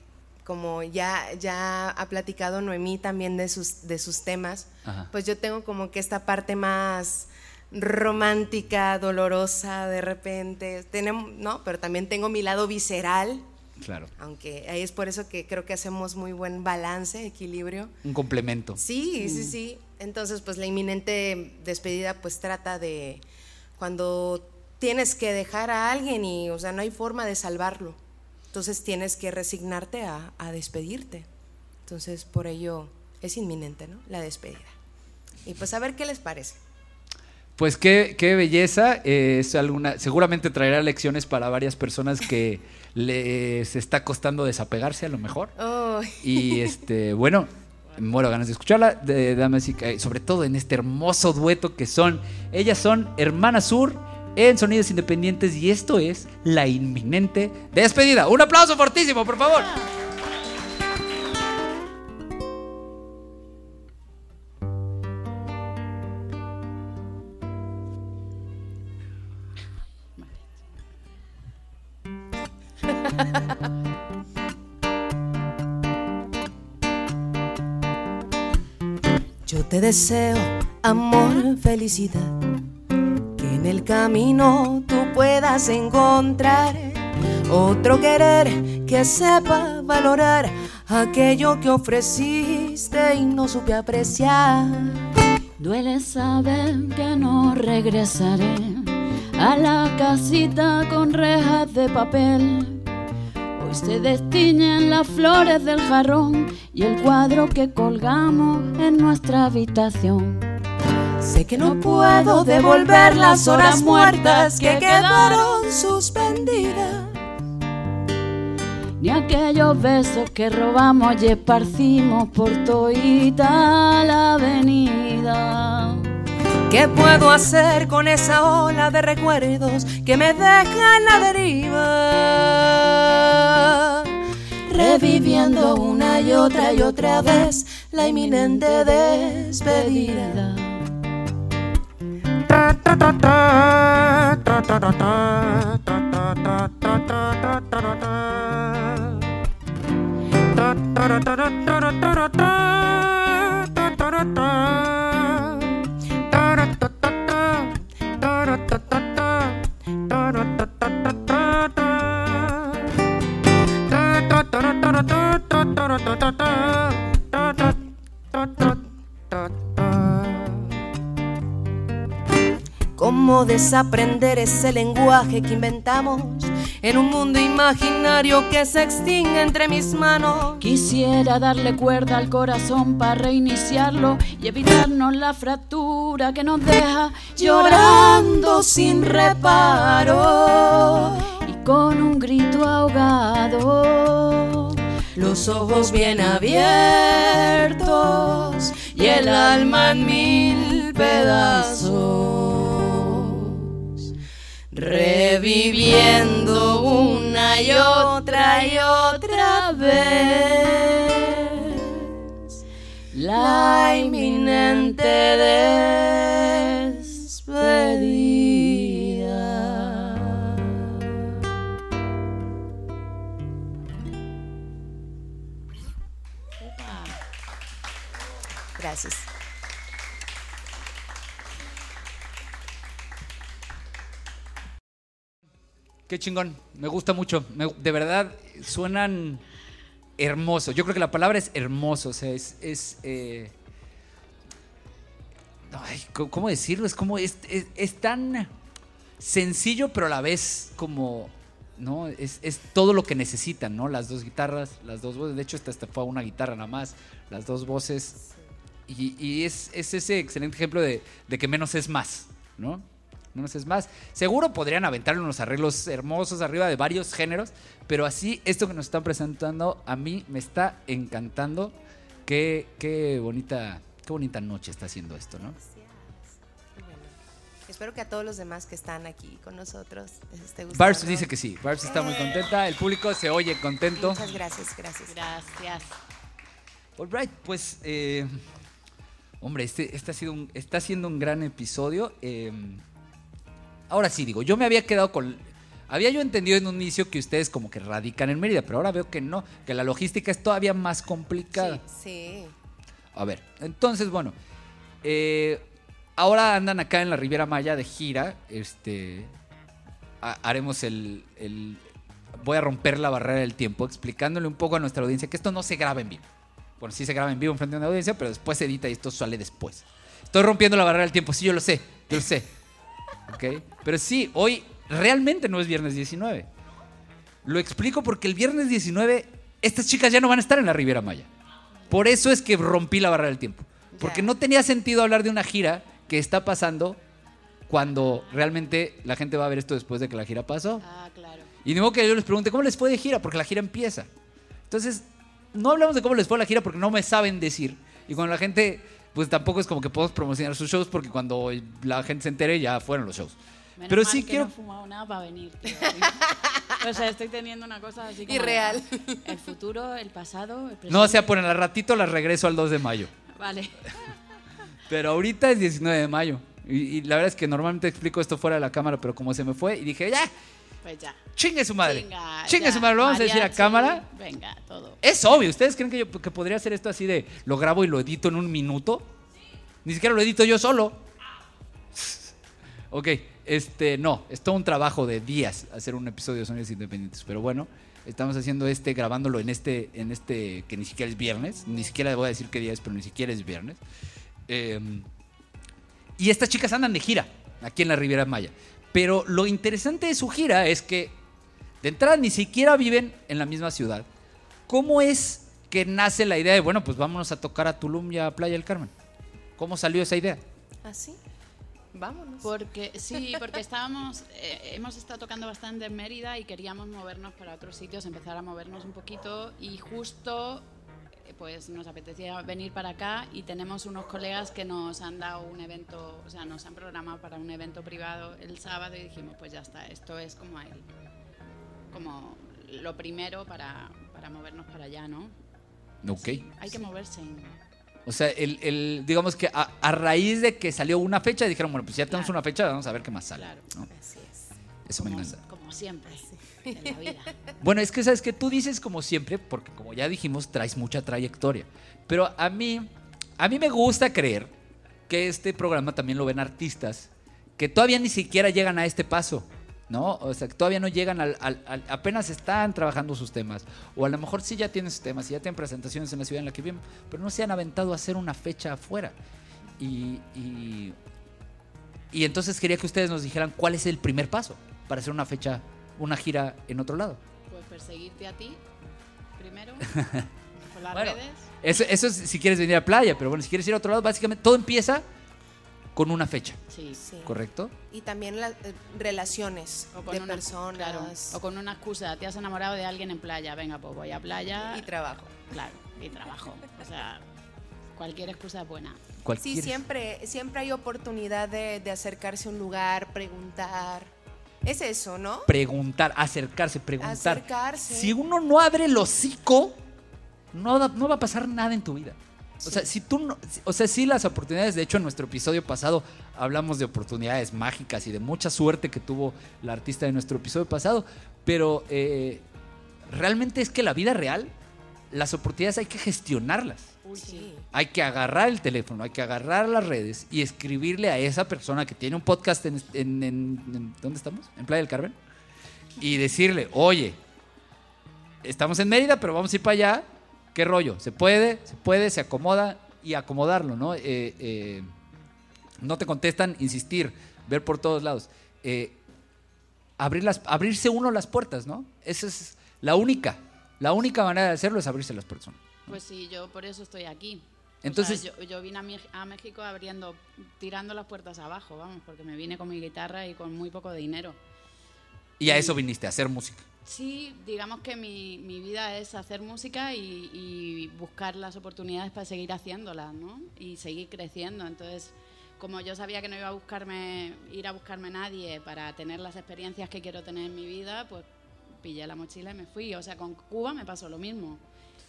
Speaker 3: como ya, ya ha platicado Noemí también de sus, de sus temas,
Speaker 2: Ajá.
Speaker 3: pues yo tengo como que esta parte más romántica, dolorosa de repente, tenemos, no, pero también tengo mi lado visceral,
Speaker 2: Claro.
Speaker 3: aunque ahí es por eso que creo que hacemos muy buen balance, equilibrio.
Speaker 2: Un complemento.
Speaker 3: Sí, sí, sí. Entonces, pues la inminente despedida pues trata de cuando tienes que dejar a alguien y, o sea, no hay forma de salvarlo. Entonces tienes que resignarte a, a despedirte. Entonces, por ello es inminente, ¿no? La despedida. Y pues a ver qué les parece.
Speaker 2: Pues qué, qué belleza. eh, es alguna, seguramente traerá lecciones para varias personas que les está costando desapegarse a lo mejor.
Speaker 3: Ay,
Speaker 2: Y este, bueno, muero de ganas de escucharla. De, ca- sobre todo en este hermoso dueto que son. Ellas son Hermanas Sur en Sonidos Independientes y esto es la inminente despedida. Un aplauso fortísimo, por favor.
Speaker 3: Yo te deseo amor, felicidad, el camino tú puedas encontrar otro querer que sepa valorar aquello que ofreciste y no supe apreciar.
Speaker 1: Duele saber que no regresaré a la casita con rejas de papel. Hoy se destiñen las flores del jarrón y el cuadro que colgamos en nuestra habitación.
Speaker 3: Sé que no puedo devolver las horas muertas que quedaron suspendidas.
Speaker 1: Ni aquellos besos que robamos y esparcimos por toda la avenida.
Speaker 3: ¿Qué puedo hacer con esa ola de recuerdos que me deja en la deriva? Reviviendo una y otra y otra vez la inminente despedida. da da da ¿Cómo desaprender ese lenguaje que inventamos en un mundo imaginario que se extingue entre mis manos?
Speaker 1: Quisiera darle cuerda al corazón para reiniciarlo y evitarnos la fractura que nos deja
Speaker 3: Llorando sin reparo,
Speaker 1: y con un grito ahogado.
Speaker 3: los ojos bien abiertos y el alma en mil pedazos reviviendo una y otra y otra vez la inminente despedida. Gracias.
Speaker 2: Qué chingón, me gusta mucho. De verdad, suenan hermosos. Yo creo que la palabra es hermoso. O sea, es. es, eh, ¿cómo- ¿Cómo decirlo? Es como. Es, es- es tan sencillo, pero a la vez como. ¿No? Es, es todo lo que necesitan, ¿no? Las dos guitarras, las dos voces. De hecho, esta, esta fue una guitarra nada más. Las dos voces. Y, y es, es ese excelente ejemplo de, de que menos es más, ¿no? Menos es más. Seguro podrían aventar unos arreglos hermosos arriba de varios géneros, pero así, esto que nos están presentando, a mí me está encantando. Qué, qué bonita, qué bonita noche está haciendo esto, ¿no?
Speaker 3: Espero que a todos los demás que están aquí con nosotros les esté gustando.
Speaker 2: Barbs dice que sí, Barbs está muy contenta, el público se oye contento.
Speaker 3: Muchas gracias, gracias.
Speaker 1: Gracias.
Speaker 2: All right, pues, eh, hombre, este, este ha sido un, está siendo un gran episodio. eh, ahora sí, digo, yo me había quedado con... Había yo entendido en un inicio que ustedes como que radican en Mérida, pero ahora veo que no, que la logística es todavía más complicada.
Speaker 3: Sí.
Speaker 2: A ver, entonces, bueno, eh, ahora andan acá en la Riviera Maya de gira. Este, ha- haremos el, el- Voy a romper la barrera del tiempo explicándole un poco a nuestra audiencia que esto no se graba en vivo. Bueno, sí se graba en vivo en frente de una audiencia, pero después se edita y esto sale después. Estoy rompiendo la barrera del tiempo, sí, yo lo sé, yo lo sé. ¿Ok? Pero sí, hoy realmente no es viernes 19. Lo explico porque el viernes 19 estas chicas ya no van a estar en la Riviera Maya. Por eso es que rompí la barrera del tiempo. Porque no tenía sentido hablar de una gira que está pasando cuando realmente la gente va a ver esto después de que la gira pasó.
Speaker 1: Ah, claro.
Speaker 2: Y de modo que yo les pregunte, ¿cómo les fue de gira? Porque la gira empieza. Entonces, no hablamos de cómo les fue la gira porque no me saben decir. Y cuando la gente, pues tampoco es como que podemos promocionar sus shows porque cuando la gente se entere ya fueron los shows.
Speaker 1: Menos
Speaker 2: Pero
Speaker 1: mal
Speaker 2: sí
Speaker 1: que
Speaker 2: quiero...
Speaker 1: No he fumado nada para venir, tío. o sea, estoy teniendo una cosa así como.
Speaker 3: Irreal.
Speaker 1: El futuro, el pasado, el presente.
Speaker 2: No, o sea, por el ratito las regreso al 2 de mayo.
Speaker 1: Vale.
Speaker 2: Pero ahorita es 19 de mayo. Y, y la verdad es que normalmente explico esto fuera de la cámara, pero como se me fue y dije, ya,
Speaker 1: Pues ya.
Speaker 2: chingue su madre.
Speaker 1: Venga,
Speaker 2: chingue
Speaker 1: ya.
Speaker 2: su madre, lo vamos a decir a cámara.
Speaker 1: Venga, todo.
Speaker 2: Es obvio, ¿ustedes creen que yo que podría hacer esto así de lo grabo y lo edito en un minuto? Ni siquiera lo edito yo solo. Ok, este, no, es todo un trabajo de días hacer un episodio de Sonidos Independientes, pero bueno, estamos haciendo este, grabándolo en este, en este, que ni siquiera es viernes, ni siquiera voy a decir qué día es, pero ni siquiera es viernes. Eh, y estas chicas andan de gira aquí en la Riviera Maya. Pero lo interesante de su gira es que de entrada ni siquiera viven en la misma ciudad. ¿Cómo es que nace la idea de, bueno, pues vámonos a tocar a Tulum y a Playa del Carmen? ¿Cómo salió esa idea?
Speaker 3: ¿Así? Vámonos.
Speaker 1: Porque sí, porque estábamos, eh, hemos estado tocando bastante en Mérida y queríamos movernos para otros sitios, empezar a movernos un poquito y justo pues nos apetecía venir para acá y tenemos unos colegas que nos han dado un evento, o sea, nos han programado para un evento privado el sábado y dijimos, pues ya está, esto es como el, como lo primero para, para movernos para allá, ¿no?
Speaker 2: Ok.
Speaker 1: Hay que moverse.
Speaker 2: O sea, el, el- digamos que a, a raíz de que salió una fecha, dijeron, bueno, pues ya tenemos
Speaker 1: Claro.
Speaker 2: una fecha, vamos a ver qué más sale.
Speaker 1: Claro.
Speaker 2: ¿no?
Speaker 3: Así es.
Speaker 2: Eso me
Speaker 1: Como,
Speaker 2: encanta.
Speaker 1: como siempre
Speaker 2: Bueno, es que sabes que tú dices como siempre, porque como ya dijimos, traes mucha trayectoria. Pero a mí, a mí me gusta creer que este programa también lo ven artistas que todavía ni siquiera llegan a este paso, ¿no? O sea, que todavía no llegan al, apenas están trabajando sus temas. O a lo mejor sí ya tienen sus temas, y ya tienen presentaciones en la ciudad en la que viven, pero no se han aventado a hacer una fecha afuera. Y, y, y entonces quería que ustedes nos dijeran cuál es el primer paso para hacer una fecha, una gira en otro lado.
Speaker 1: Pues perseguirte a ti primero por las
Speaker 2: Bueno,
Speaker 1: redes.
Speaker 2: Eso, eso es si quieres venir a playa, pero bueno, si quieres ir a otro lado, básicamente todo empieza con una fecha,
Speaker 1: Sí.
Speaker 3: Sí.
Speaker 2: ¿correcto?
Speaker 3: Y también las eh, relaciones
Speaker 1: O con
Speaker 3: de
Speaker 1: una,
Speaker 3: personas
Speaker 1: claro, o con una excusa. Te has enamorado de alguien en playa. Venga, pues voy a playa.
Speaker 3: y trabajo.
Speaker 1: claro, y trabajo. O sea, cualquier excusa es buena.
Speaker 2: ¿Cuál
Speaker 3: Sí, siempre, siempre hay oportunidad de, de acercarse a un lugar, preguntar. Es eso, ¿no?
Speaker 2: Preguntar, acercarse, preguntar.
Speaker 3: Acercarse.
Speaker 2: Si uno no abre el hocico, no, no va a pasar nada en tu vida. O sea, si tú no, o sea, sí las oportunidades, de hecho en nuestro episodio pasado hablamos de oportunidades mágicas y de mucha suerte que tuvo la artista de nuestro episodio pasado, pero eh, realmente es que la vida real, las oportunidades hay que gestionarlas.
Speaker 1: Uy,
Speaker 3: Sí.
Speaker 2: Hay que agarrar el teléfono, hay que agarrar las redes y escribirle a esa persona que tiene un podcast en, en- en- en- ¿dónde estamos? En Playa del Carmen. y decirle, oye, estamos en Mérida, pero vamos a ir para allá. ¿Qué rollo? ¿Se puede? ¿Se puede? ¿Se acomoda? Y acomodarlo, ¿no? Eh, eh, no te contestan, insistir, ver por todos lados. Eh, abrir las, abrirse uno las puertas, ¿no? Esa es la única. La única manera de hacerlo es abrirse las puertas.
Speaker 1: Pues sí, yo por eso estoy aquí.
Speaker 2: Entonces,
Speaker 1: yo, yo, vine a, Mi- a México abriendo, tirando las puertas abajo, vamos, porque me vine con mi guitarra y con muy poco dinero.
Speaker 2: y a eso viniste, a hacer música.
Speaker 1: Sí, digamos que mi, mi vida es hacer música y, y buscar las oportunidades para seguir haciéndolas, ¿no? Y seguir creciendo. Entonces, como yo sabía que no iba a buscarme, ir a buscarme nadie para tener las experiencias que quiero tener en mi vida, pues pillé la mochila y me fui. O sea, con Cuba me pasó lo mismo.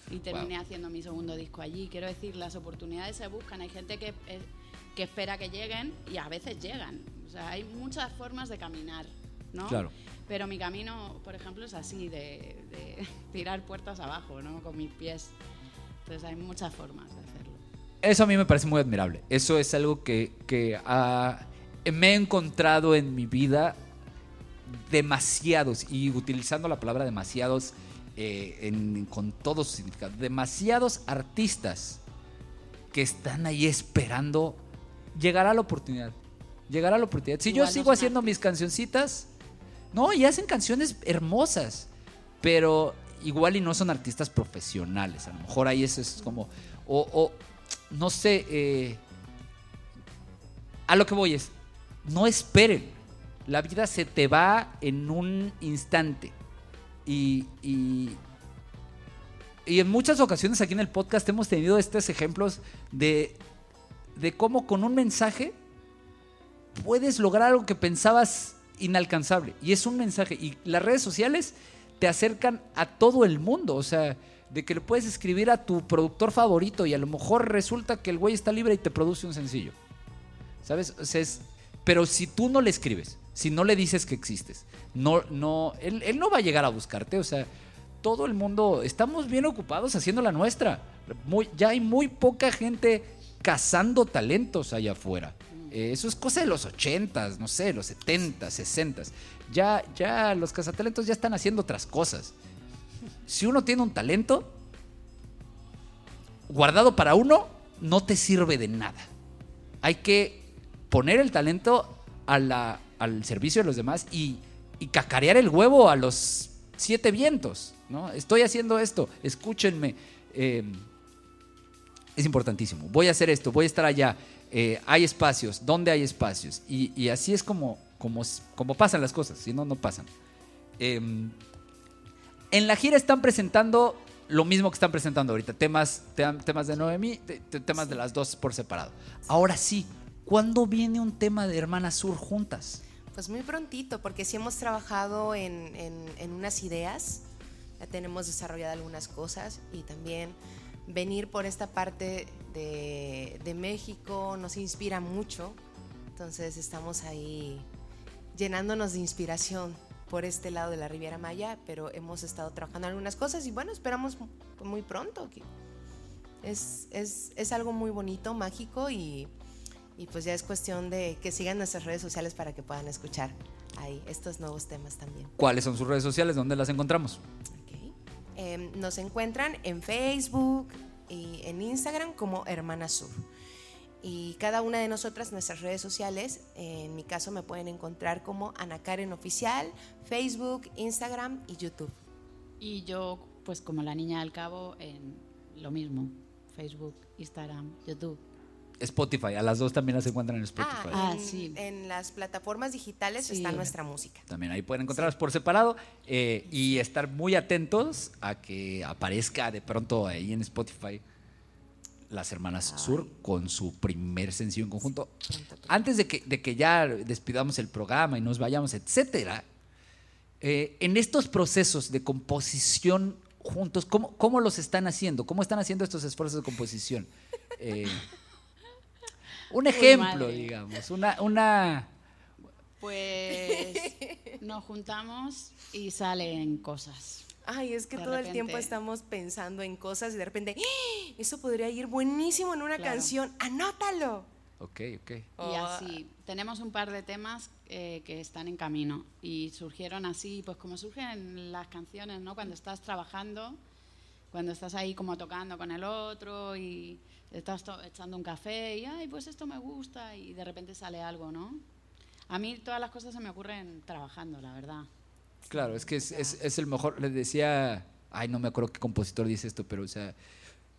Speaker 1: Y terminé
Speaker 2: Wow.
Speaker 1: haciendo mi segundo disco allí. Quiero decir, las oportunidades se buscan. Hay gente que, eh, que espera que lleguen y a veces llegan. O sea, hay muchas formas de caminar, ¿no?
Speaker 2: Claro.
Speaker 1: Pero mi camino, por ejemplo, es así, de, de tirar puertas abajo, ¿no? Con mis pies. Entonces hay muchas formas de hacerlo.
Speaker 2: Eso a mí me parece muy admirable. Eso es algo que, que, ah, me he encontrado en mi vida demasiados, y utilizando la palabra demasiados eh, en- con todo su significado, demasiados artistas que están ahí esperando, llegará la oportunidad. Llegará la oportunidad. Si yo
Speaker 1: Igual
Speaker 2: sigo haciendo mis cancioncitas, no, y hacen canciones hermosas, pero igual y no son artistas profesionales. A lo mejor ahí eso es como, o, o, no sé, eh, a lo que voy es, no esperen. La vida se te va en un instante. Y, y, y en muchas ocasiones aquí en el podcast hemos tenido estos ejemplos de, de cómo con un mensaje puedes lograr algo que pensabas inalcanzable. Y es un mensaje. Y las redes sociales te acercan a todo el mundo. O sea, de que le puedes escribir a tu productor favorito y a lo mejor resulta que el güey está libre y te produce un sencillo. ¿Sabes? Es- pero si tú no le escribes, si no le dices que existes, no, no, él, él no va a llegar a buscarte. O sea, todo el mundo, estamos bien ocupados haciendo la nuestra. Muy, ya hay muy poca gente cazando talentos allá afuera. Eh, eso es cosa de los 80s, no sé, los 70s, 60s. Ya, ya los cazatalentos ya están haciendo otras cosas. Si uno tiene un talento guardado para uno, no te sirve de nada. Hay que poner el talento a la- al servicio de los demás y, cacarear el huevo a los siete vientos. ¿no? Estoy haciendo esto, escúchenme. Eh, es importantísimo. Voy a hacer esto, voy a estar allá. Eh, hay espacios, ¿dónde hay espacios? Y, así es como, como, como pasan las cosas, si no, no pasan. Em, en la gira están presentando lo mismo que están presentando ahorita, temas, te- temas de Noemi, te- te- temas de las dos por separado. Ahora sí, ¿cuándo viene un tema de Hermanas Sur juntas?
Speaker 3: Pues muy prontito, porque sí hemos trabajado en, en- unas ideas, ya tenemos desarrollado algunas cosas y también venir por esta parte de, de México nos inspira mucho, entonces estamos ahí llenándonos de inspiración por este lado de la Riviera Maya, pero hemos estado trabajando algunas cosas y bueno, esperamos mu- muy pronto. es, es, es algo muy bonito, mágico y, y pues ya es cuestión de que sigan nuestras redes sociales para que puedan escuchar ahí estos nuevos temas también.
Speaker 2: ¿Cuáles son sus redes sociales? ¿Dónde las encontramos?
Speaker 3: Em, nos encuentran en Facebook y en Instagram como Hermana Sur. Y cada una de nosotras, nuestras redes sociales, en mi caso me pueden encontrar como Ana Karen Oficial, Facebook, Instagram y YouTube.
Speaker 1: Y yo, pues como la niña del cabo, en lo mismo. Facebook, Instagram, YouTube.
Speaker 2: Spotify, a las dos también las encuentran en Spotify.
Speaker 1: Ah,
Speaker 3: en,
Speaker 1: sí.
Speaker 3: en las plataformas digitales
Speaker 1: Sí.
Speaker 3: está nuestra música.
Speaker 2: También ahí pueden encontrarlas por separado eh, y estar muy atentos a que aparezca de pronto ahí en Spotify las hermanas Sur con su primer sencillo en conjunto. Antes de que, de que ya despidamos el programa y nos vayamos, etcétera, eh, en estos procesos de composición juntos, ¿cómo, cómo los están haciendo? ¿Cómo están haciendo estos esfuerzos de composición? Eh, un ejemplo, digamos, una, una,
Speaker 1: Pues nos juntamos y salen cosas.
Speaker 3: Ay, es que
Speaker 1: De
Speaker 3: todo el tiempo estamos pensando en cosas y de repente, ¡Ah! eso podría ir buenísimo en una
Speaker 1: Claro.
Speaker 3: canción, anótalo.
Speaker 2: Ok, ok.
Speaker 1: Y
Speaker 3: Oh.
Speaker 1: así, tenemos un par de temas eh, que están en camino y surgieron así, pues como surgen las canciones, ¿no? Cuando estás trabajando, cuando estás ahí como tocando con el otro y estás echando un café y, ay, pues esto me gusta y de repente sale algo, ¿no? A mí todas las cosas se me ocurren trabajando, la verdad.
Speaker 2: Claro, es que es, es- es el mejor. Le decía, ay, no me acuerdo qué compositor dice esto, pero o sea,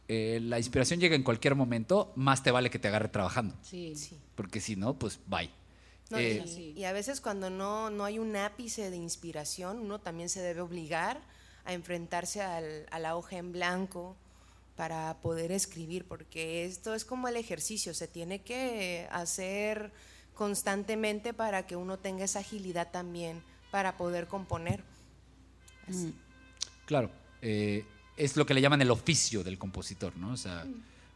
Speaker 2: eh, la inspiración llega en cualquier momento, más te vale que te agarre trabajando.
Speaker 1: Sí.
Speaker 3: Sí.
Speaker 2: Porque si no, pues bye.
Speaker 3: No,
Speaker 2: Eh,
Speaker 3: y, y a veces cuando no, no hay un ápice de inspiración, uno también se debe obligar a enfrentarse al- a la hoja en blanco para poder escribir, porque esto es como el ejercicio, se tiene que hacer constantemente para que uno tenga esa agilidad también para poder componer.
Speaker 1: Mm.
Speaker 2: Claro, eh, es lo que le llaman el oficio del compositor, ¿no? O sea,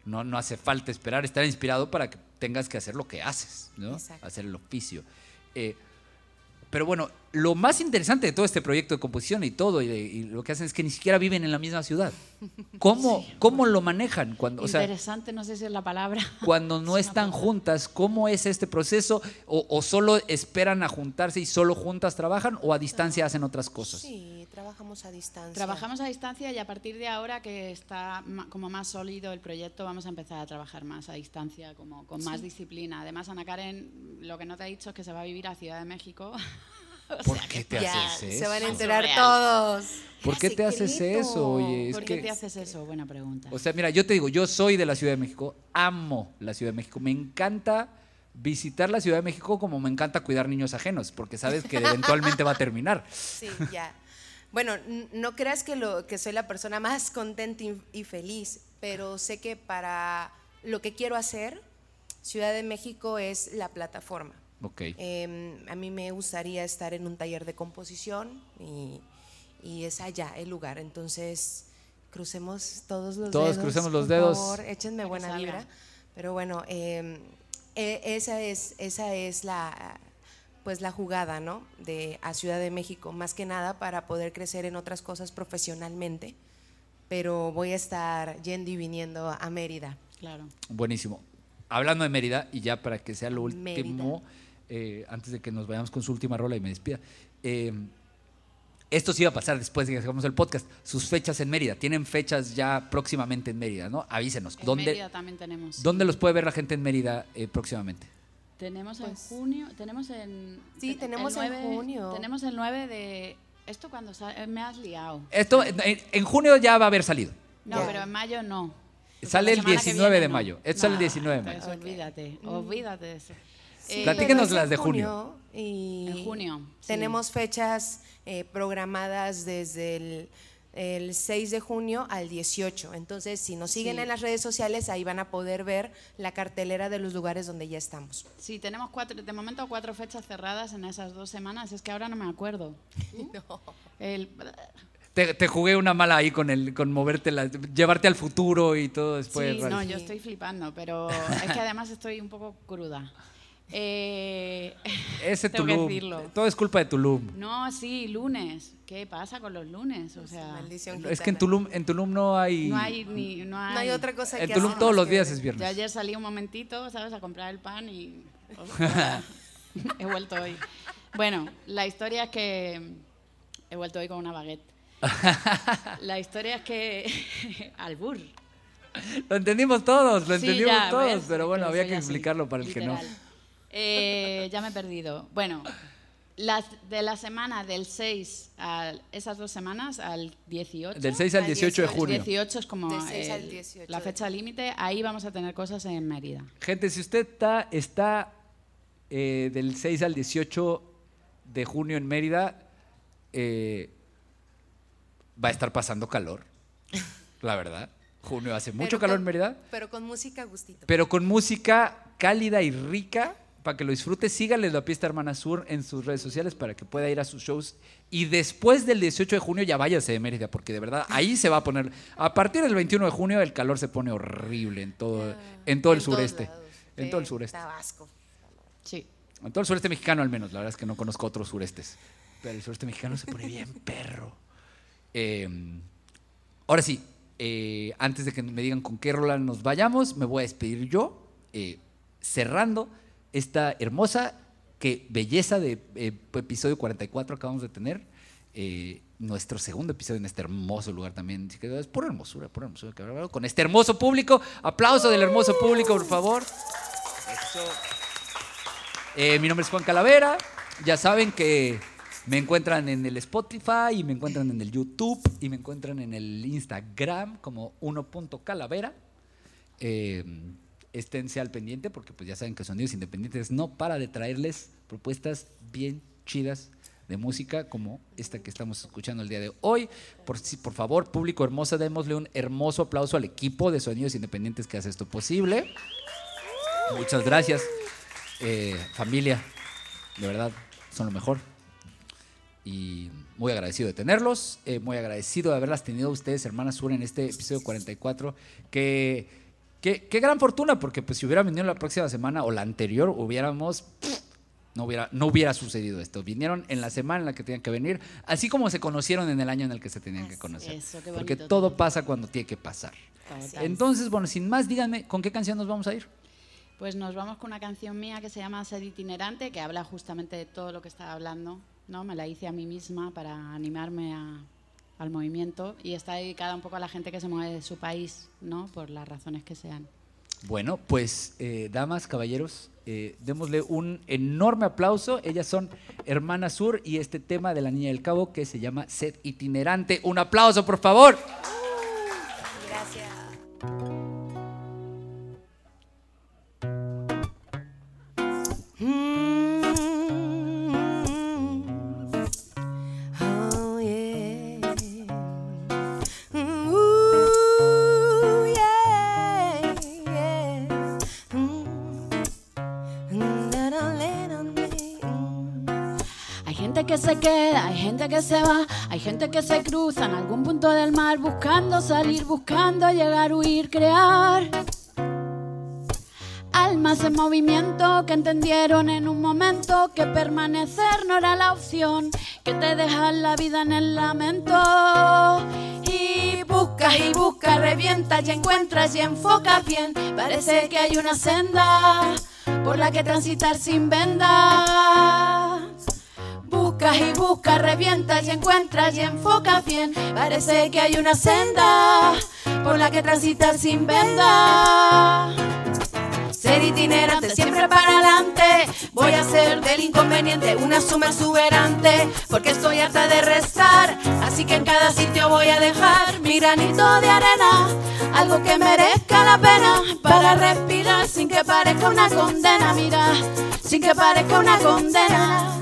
Speaker 2: no, no hace falta esperar estar inspirado para que tengas que hacer lo que haces, ¿no?
Speaker 3: Exacto.
Speaker 2: Hacer el oficio. Eh, pero bueno, lo más interesante de todo este proyecto de composición y todo, y, de- y lo que hacen es que ni siquiera viven en la misma ciudad. ¿Cómo, cómo lo manejan? Cuando, o sea,
Speaker 1: Interesante, no sé si es la palabra.
Speaker 2: cuando no están juntas, ¿cómo es este proceso? ¿O, o solo esperan a juntarse y solo juntas trabajan o a distancia hacen otras cosas?
Speaker 3: Sí, trabajamos a distancia.
Speaker 1: Trabajamos a distancia y a partir de ahora que está como más sólido el proyecto, vamos a empezar a trabajar más a distancia, como con más disciplina. Además, Ana Karen, lo que no te ha dicho es que se va a vivir a Ciudad de México. O
Speaker 2: ¿Por
Speaker 1: sea
Speaker 2: qué
Speaker 1: que-
Speaker 2: te
Speaker 3: Ya,
Speaker 2: haces
Speaker 3: se van a
Speaker 2: eso?
Speaker 3: enterar
Speaker 1: Surreal.
Speaker 3: todos.
Speaker 2: ¿Por qué te haces eso? Oye, es
Speaker 1: ¿Por
Speaker 2: que-
Speaker 1: qué te haces eso? Buena pregunta.
Speaker 2: O sea, mira, yo te digo, yo soy de la Ciudad de México, amo la Ciudad de México, me encanta visitar la Ciudad de México como me encanta cuidar niños ajenos, porque sabes que eventualmente va a terminar.
Speaker 3: Sí, ya. Bueno, n- no creas que, lo, que soy la persona más contenta y, feliz, pero sé que para lo que quiero hacer, Ciudad de México es la plataforma.
Speaker 2: Ok.
Speaker 3: Eh, a mí me gustaría estar en un taller de composición y, y es allá el lugar. Entonces, crucemos todos los
Speaker 2: Todos
Speaker 3: dedos.
Speaker 2: crucemos los
Speaker 3: por
Speaker 2: dedos.
Speaker 3: favor, échenme buena vibra. Pero bueno, eh, e- esa es, esa es la pues la jugada, ¿no? De a Ciudad de México, más que nada para poder crecer en otras cosas profesionalmente. Pero voy a estar yendo y viniendo a Mérida.
Speaker 1: claro.
Speaker 2: Buenísimo. Hablando de Mérida, y ya para que sea lo último, eh, antes de que nos vayamos con su última rola y me despida. eh, esto sí iba a pasar después de que hagamos el podcast. Sus fechas en Mérida. Tienen fechas ya próximamente en Mérida, ¿no? Avísenos.
Speaker 1: En
Speaker 2: ¿Dónde,
Speaker 1: Mérida también tenemos.
Speaker 2: ¿Dónde los puede ver la gente en Mérida eh, próximamente?
Speaker 1: Tenemos en
Speaker 3: Pues-
Speaker 1: junio, tenemos en...
Speaker 3: Sí,
Speaker 1: el
Speaker 3: tenemos en
Speaker 1: 9
Speaker 3: junio.
Speaker 1: Tenemos el 9 de... Esto cuando sa- eh, me has liado.
Speaker 2: Esto en, en junio ya va a haber salido.
Speaker 1: No,
Speaker 3: Ya.
Speaker 1: pero en mayo no.
Speaker 2: Sale el
Speaker 1: semana que
Speaker 2: 19 de
Speaker 1: viene no.
Speaker 2: mayo. Esto sale el
Speaker 1: Nah,
Speaker 2: 19 de mayo.
Speaker 1: Olvídate, olvídate de eso.
Speaker 3: Sí,
Speaker 1: Eh,
Speaker 2: Platíquenos las
Speaker 3: en
Speaker 2: de junio.
Speaker 3: y
Speaker 1: En junio, sí.
Speaker 3: Tenemos fechas eh, programadas desde el, el 6 de junio al 18. Entonces, si nos siguen
Speaker 1: Sí.
Speaker 3: en las redes sociales, ahí van a poder ver la cartelera de los lugares donde ya estamos.
Speaker 1: Sí, tenemos cuatro, de momento cuatro fechas cerradas en esas dos semanas. Es que ahora no me acuerdo. El,
Speaker 2: Te, te jugué una mala ahí con el con moverte, la- llevarte al futuro y todo después.
Speaker 1: sí, no, yo estoy flipando, pero es que además estoy un poco cruda. Eh,
Speaker 2: Ese
Speaker 1: tengo que
Speaker 2: Tulum.
Speaker 1: decirlo.
Speaker 2: Todo es culpa de Tulum.
Speaker 1: No, sí, lunes. ¿Qué pasa con los lunes? O sea,
Speaker 3: Maldición
Speaker 2: Es que en. Tulum, en Tulum no hay.
Speaker 1: no hay ni no hay,
Speaker 3: No hay otra cosa
Speaker 2: En
Speaker 3: que
Speaker 2: Tulum
Speaker 3: hacer
Speaker 2: todos los días es
Speaker 1: Yo
Speaker 2: viernes.
Speaker 1: ayer salí un momentito, ¿sabes? A comprar el pan y he vuelto hoy. Bueno, la historia es que he vuelto hoy con una baguette. La historia es que albur.
Speaker 2: Lo entendimos todos, lo
Speaker 1: Sí,
Speaker 2: entendimos
Speaker 1: ya,
Speaker 2: todos,
Speaker 1: ¿ves?
Speaker 2: pero bueno, había que
Speaker 1: así,
Speaker 2: explicarlo para el
Speaker 1: literal.
Speaker 2: que no.
Speaker 1: Eh, ya me he perdido. Bueno, las, de la semana del 6 a esas dos semanas al 18.
Speaker 2: Del 6 al
Speaker 3: Al
Speaker 2: 18 de
Speaker 3: 18.
Speaker 2: junio.
Speaker 1: 18 es como
Speaker 3: Del 6 al
Speaker 1: el-
Speaker 3: 18
Speaker 1: la
Speaker 3: de-
Speaker 1: fecha límite. Ahí vamos a tener cosas en Mérida.
Speaker 2: Gente, si usted está, está eh, del 6 al 18 de junio en Mérida, eh, va a estar pasando calor, la verdad. Junio hace mucho
Speaker 3: Pero
Speaker 2: calor
Speaker 3: con-
Speaker 2: en Mérida,
Speaker 3: Pero con música a gustito.
Speaker 2: pero con música cálida y rica para que lo disfrute. Síganle la Pista Hermana Sur en sus redes sociales para que pueda ir a sus shows. Y después del 18 de junio ya váyase de Mérida, porque de verdad ahí se va a poner. A partir del 21 de junio el calor se pone horrible en todo, en todo el
Speaker 3: En
Speaker 2: sureste.
Speaker 3: lados.
Speaker 2: En todo el sureste.
Speaker 3: Tabasco.
Speaker 1: Sí.
Speaker 2: En todo el sureste mexicano al menos, la verdad es que no conozco otros surestes. Pero el sureste mexicano se pone bien perro. Eh, ahora sí, eh, antes de que me digan con qué rola nos vayamos, me voy a despedir yo. Eh, cerrando esta hermosa que belleza de eh, episodio 44 acabamos de tener. eh, nuestro segundo episodio en este hermoso lugar también. Así que es pura hermosura, pura hermosura. Con este hermoso público. Aplauso del hermoso público, por favor. Eso. Eh, mi nombre es Juan Calavera. Ya saben que me encuentran en el Spotify y me encuentran en el YouTube y me encuentran en el Instagram como 1.calavera. Eh, esténse al pendiente porque pues ya saben que Sonidos Independientes no para de traerles propuestas bien chidas de música como esta que estamos escuchando el día de hoy. Por, por favor, público hermoso, démosle un hermoso aplauso al equipo de Sonidos Independientes que hace esto posible. Muchas gracias, eh, familia. De verdad, son lo mejor. Y muy agradecido de tenerlos, eh, muy agradecido de haberlas tenido ustedes, hermanas Sur, en este episodio 44. Que, que- qué gran fortuna, porque pues si hubiera venido la próxima semana o la anterior, hubiéramos. No hubiera, no hubiera sucedido esto. Vinieron en la semana en la que tenían que venir, así como se conocieron en el año en el que se tenían que
Speaker 1: Eso,
Speaker 2: conocer.
Speaker 1: eso, qué
Speaker 2: porque
Speaker 1: bonito
Speaker 2: todo
Speaker 1: todo.
Speaker 2: pasa cuando tiene que pasar.
Speaker 1: Total.
Speaker 2: Entonces, bueno, sin más, díganme, ¿con qué canción nos vamos a ir?
Speaker 1: Pues nos vamos con una canción mía que se llama Ser itinerante, que habla justamente de todo lo que estaba hablando. ¿no? Me la hice a mí misma para animarme a- al movimiento y está dedicada un poco a la gente que se mueve de su país, ¿no? por las razones que sean.
Speaker 2: Bueno, pues, eh, damas, caballeros, eh, démosle un enorme aplauso. Ellas son Hermanas Sur y este tema de la Niña del Cabo que se llama Set Itinerante. Un aplauso, por favor.
Speaker 3: Gracias. Mm.
Speaker 1: Gente que se queda, hay gente que se va, hay gente que se cruza en algún punto del mar buscando salir, buscando llegar, huir, crear. Almas en movimiento que entendieron en un momento que permanecer no era la opción, que te dejan la vida en el lamento. Y buscas y buscas, revientas y encuentras y enfocas bien. Parece que hay una senda por la que transitar sin vendas. Buscas y buscas, revientas y encuentras y enfocas bien. Parece que hay una senda por la que transitar sin venda. Ser itinerante, siempre para adelante. Voy a ser del inconveniente una suma exuberante. Porque estoy harta de restar. Así que en cada sitio voy a dejar mi granito de arena. Algo que merezca la pena para respirar sin que parezca una condena. Mira, sin que parezca una condena.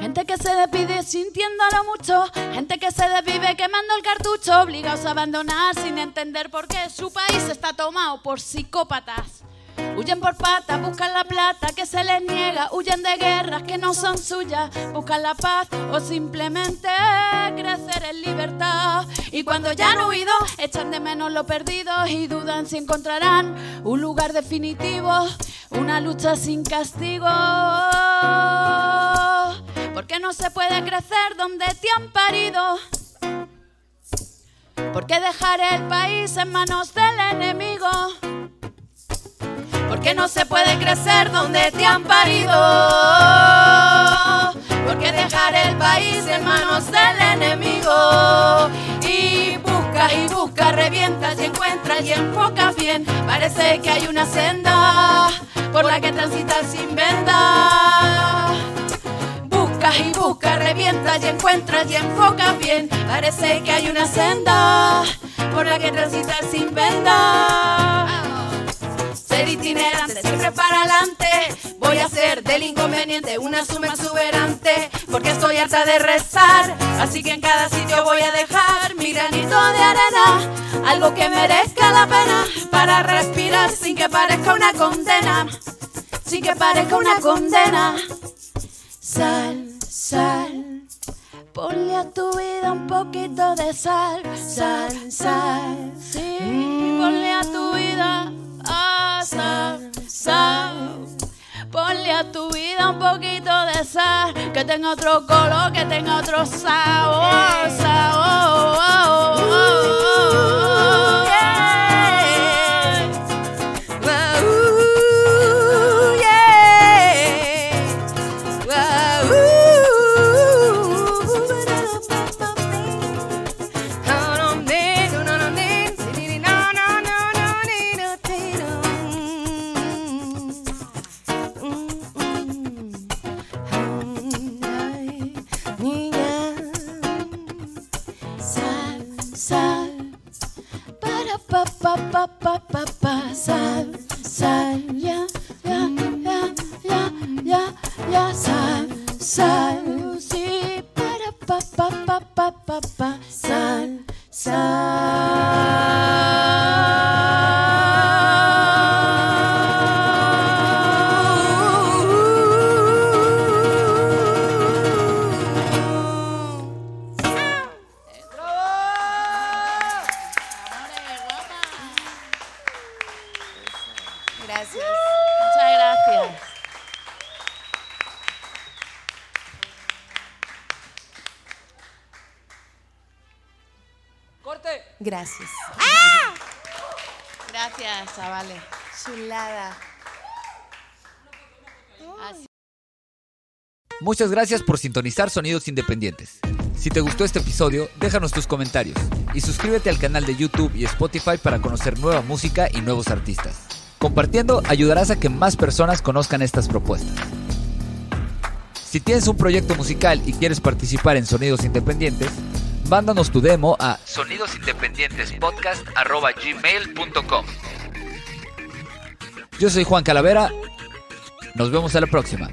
Speaker 1: Gente que se despide sintiéndolo mucho, gente que se desvive quemando el cartucho, obligados a abandonar sin entender por qué su país está tomado por psicópatas. Huyen por patas, buscan la plata que se les niega, huyen de guerras que no son suyas, buscan la paz o simplemente crecer en libertad. Y cuando ya han huido, echan de menos lo perdido y dudan si encontrarán un lugar definitivo, una lucha sin castigo. Porque no se puede crecer donde te han parido. Porque dejar el país en manos del enemigo. Porque no se puede crecer donde te han parido. Porque dejar el país en manos del enemigo. Y buscas y buscas, revientas y encuentras y enfocas bien. Parece que hay una senda por la que transitar sin venda. Buscas y buscas, revientas y encuentras y enfocas bien. Parece que hay una senda por la que transitar sin venda. Siempre para adelante. Voy a hacer del inconveniente una suma exuberante, porque estoy harta de rezar. Así que en cada sitio voy a dejar mi granito de arena, algo que merezca la pena para respirar sin que parezca una condena, sin que parezca una condena. Sal, sal. Ponle a tu vida un poquito de sal, sal, sal. Sí, ponle a tu vida sal, sal. Ponle a tu vida un poquito de sal, que tenga otro color, que tenga otro sabor, sabor.
Speaker 2: Muchas gracias por sintonizar Sonidos Independientes. Si te gustó este episodio, déjanos tus comentarios y suscríbete al canal de YouTube y Spotify para conocer nueva música y nuevos artistas. Compartiendo ayudarás a que más personas conozcan estas propuestas. Si tienes un proyecto musical y quieres participar en Sonidos Independientes, mándanos tu demo a sonidosindependientespodcast.gmail.com Yo soy Juan Calavera. Nos vemos a la próxima.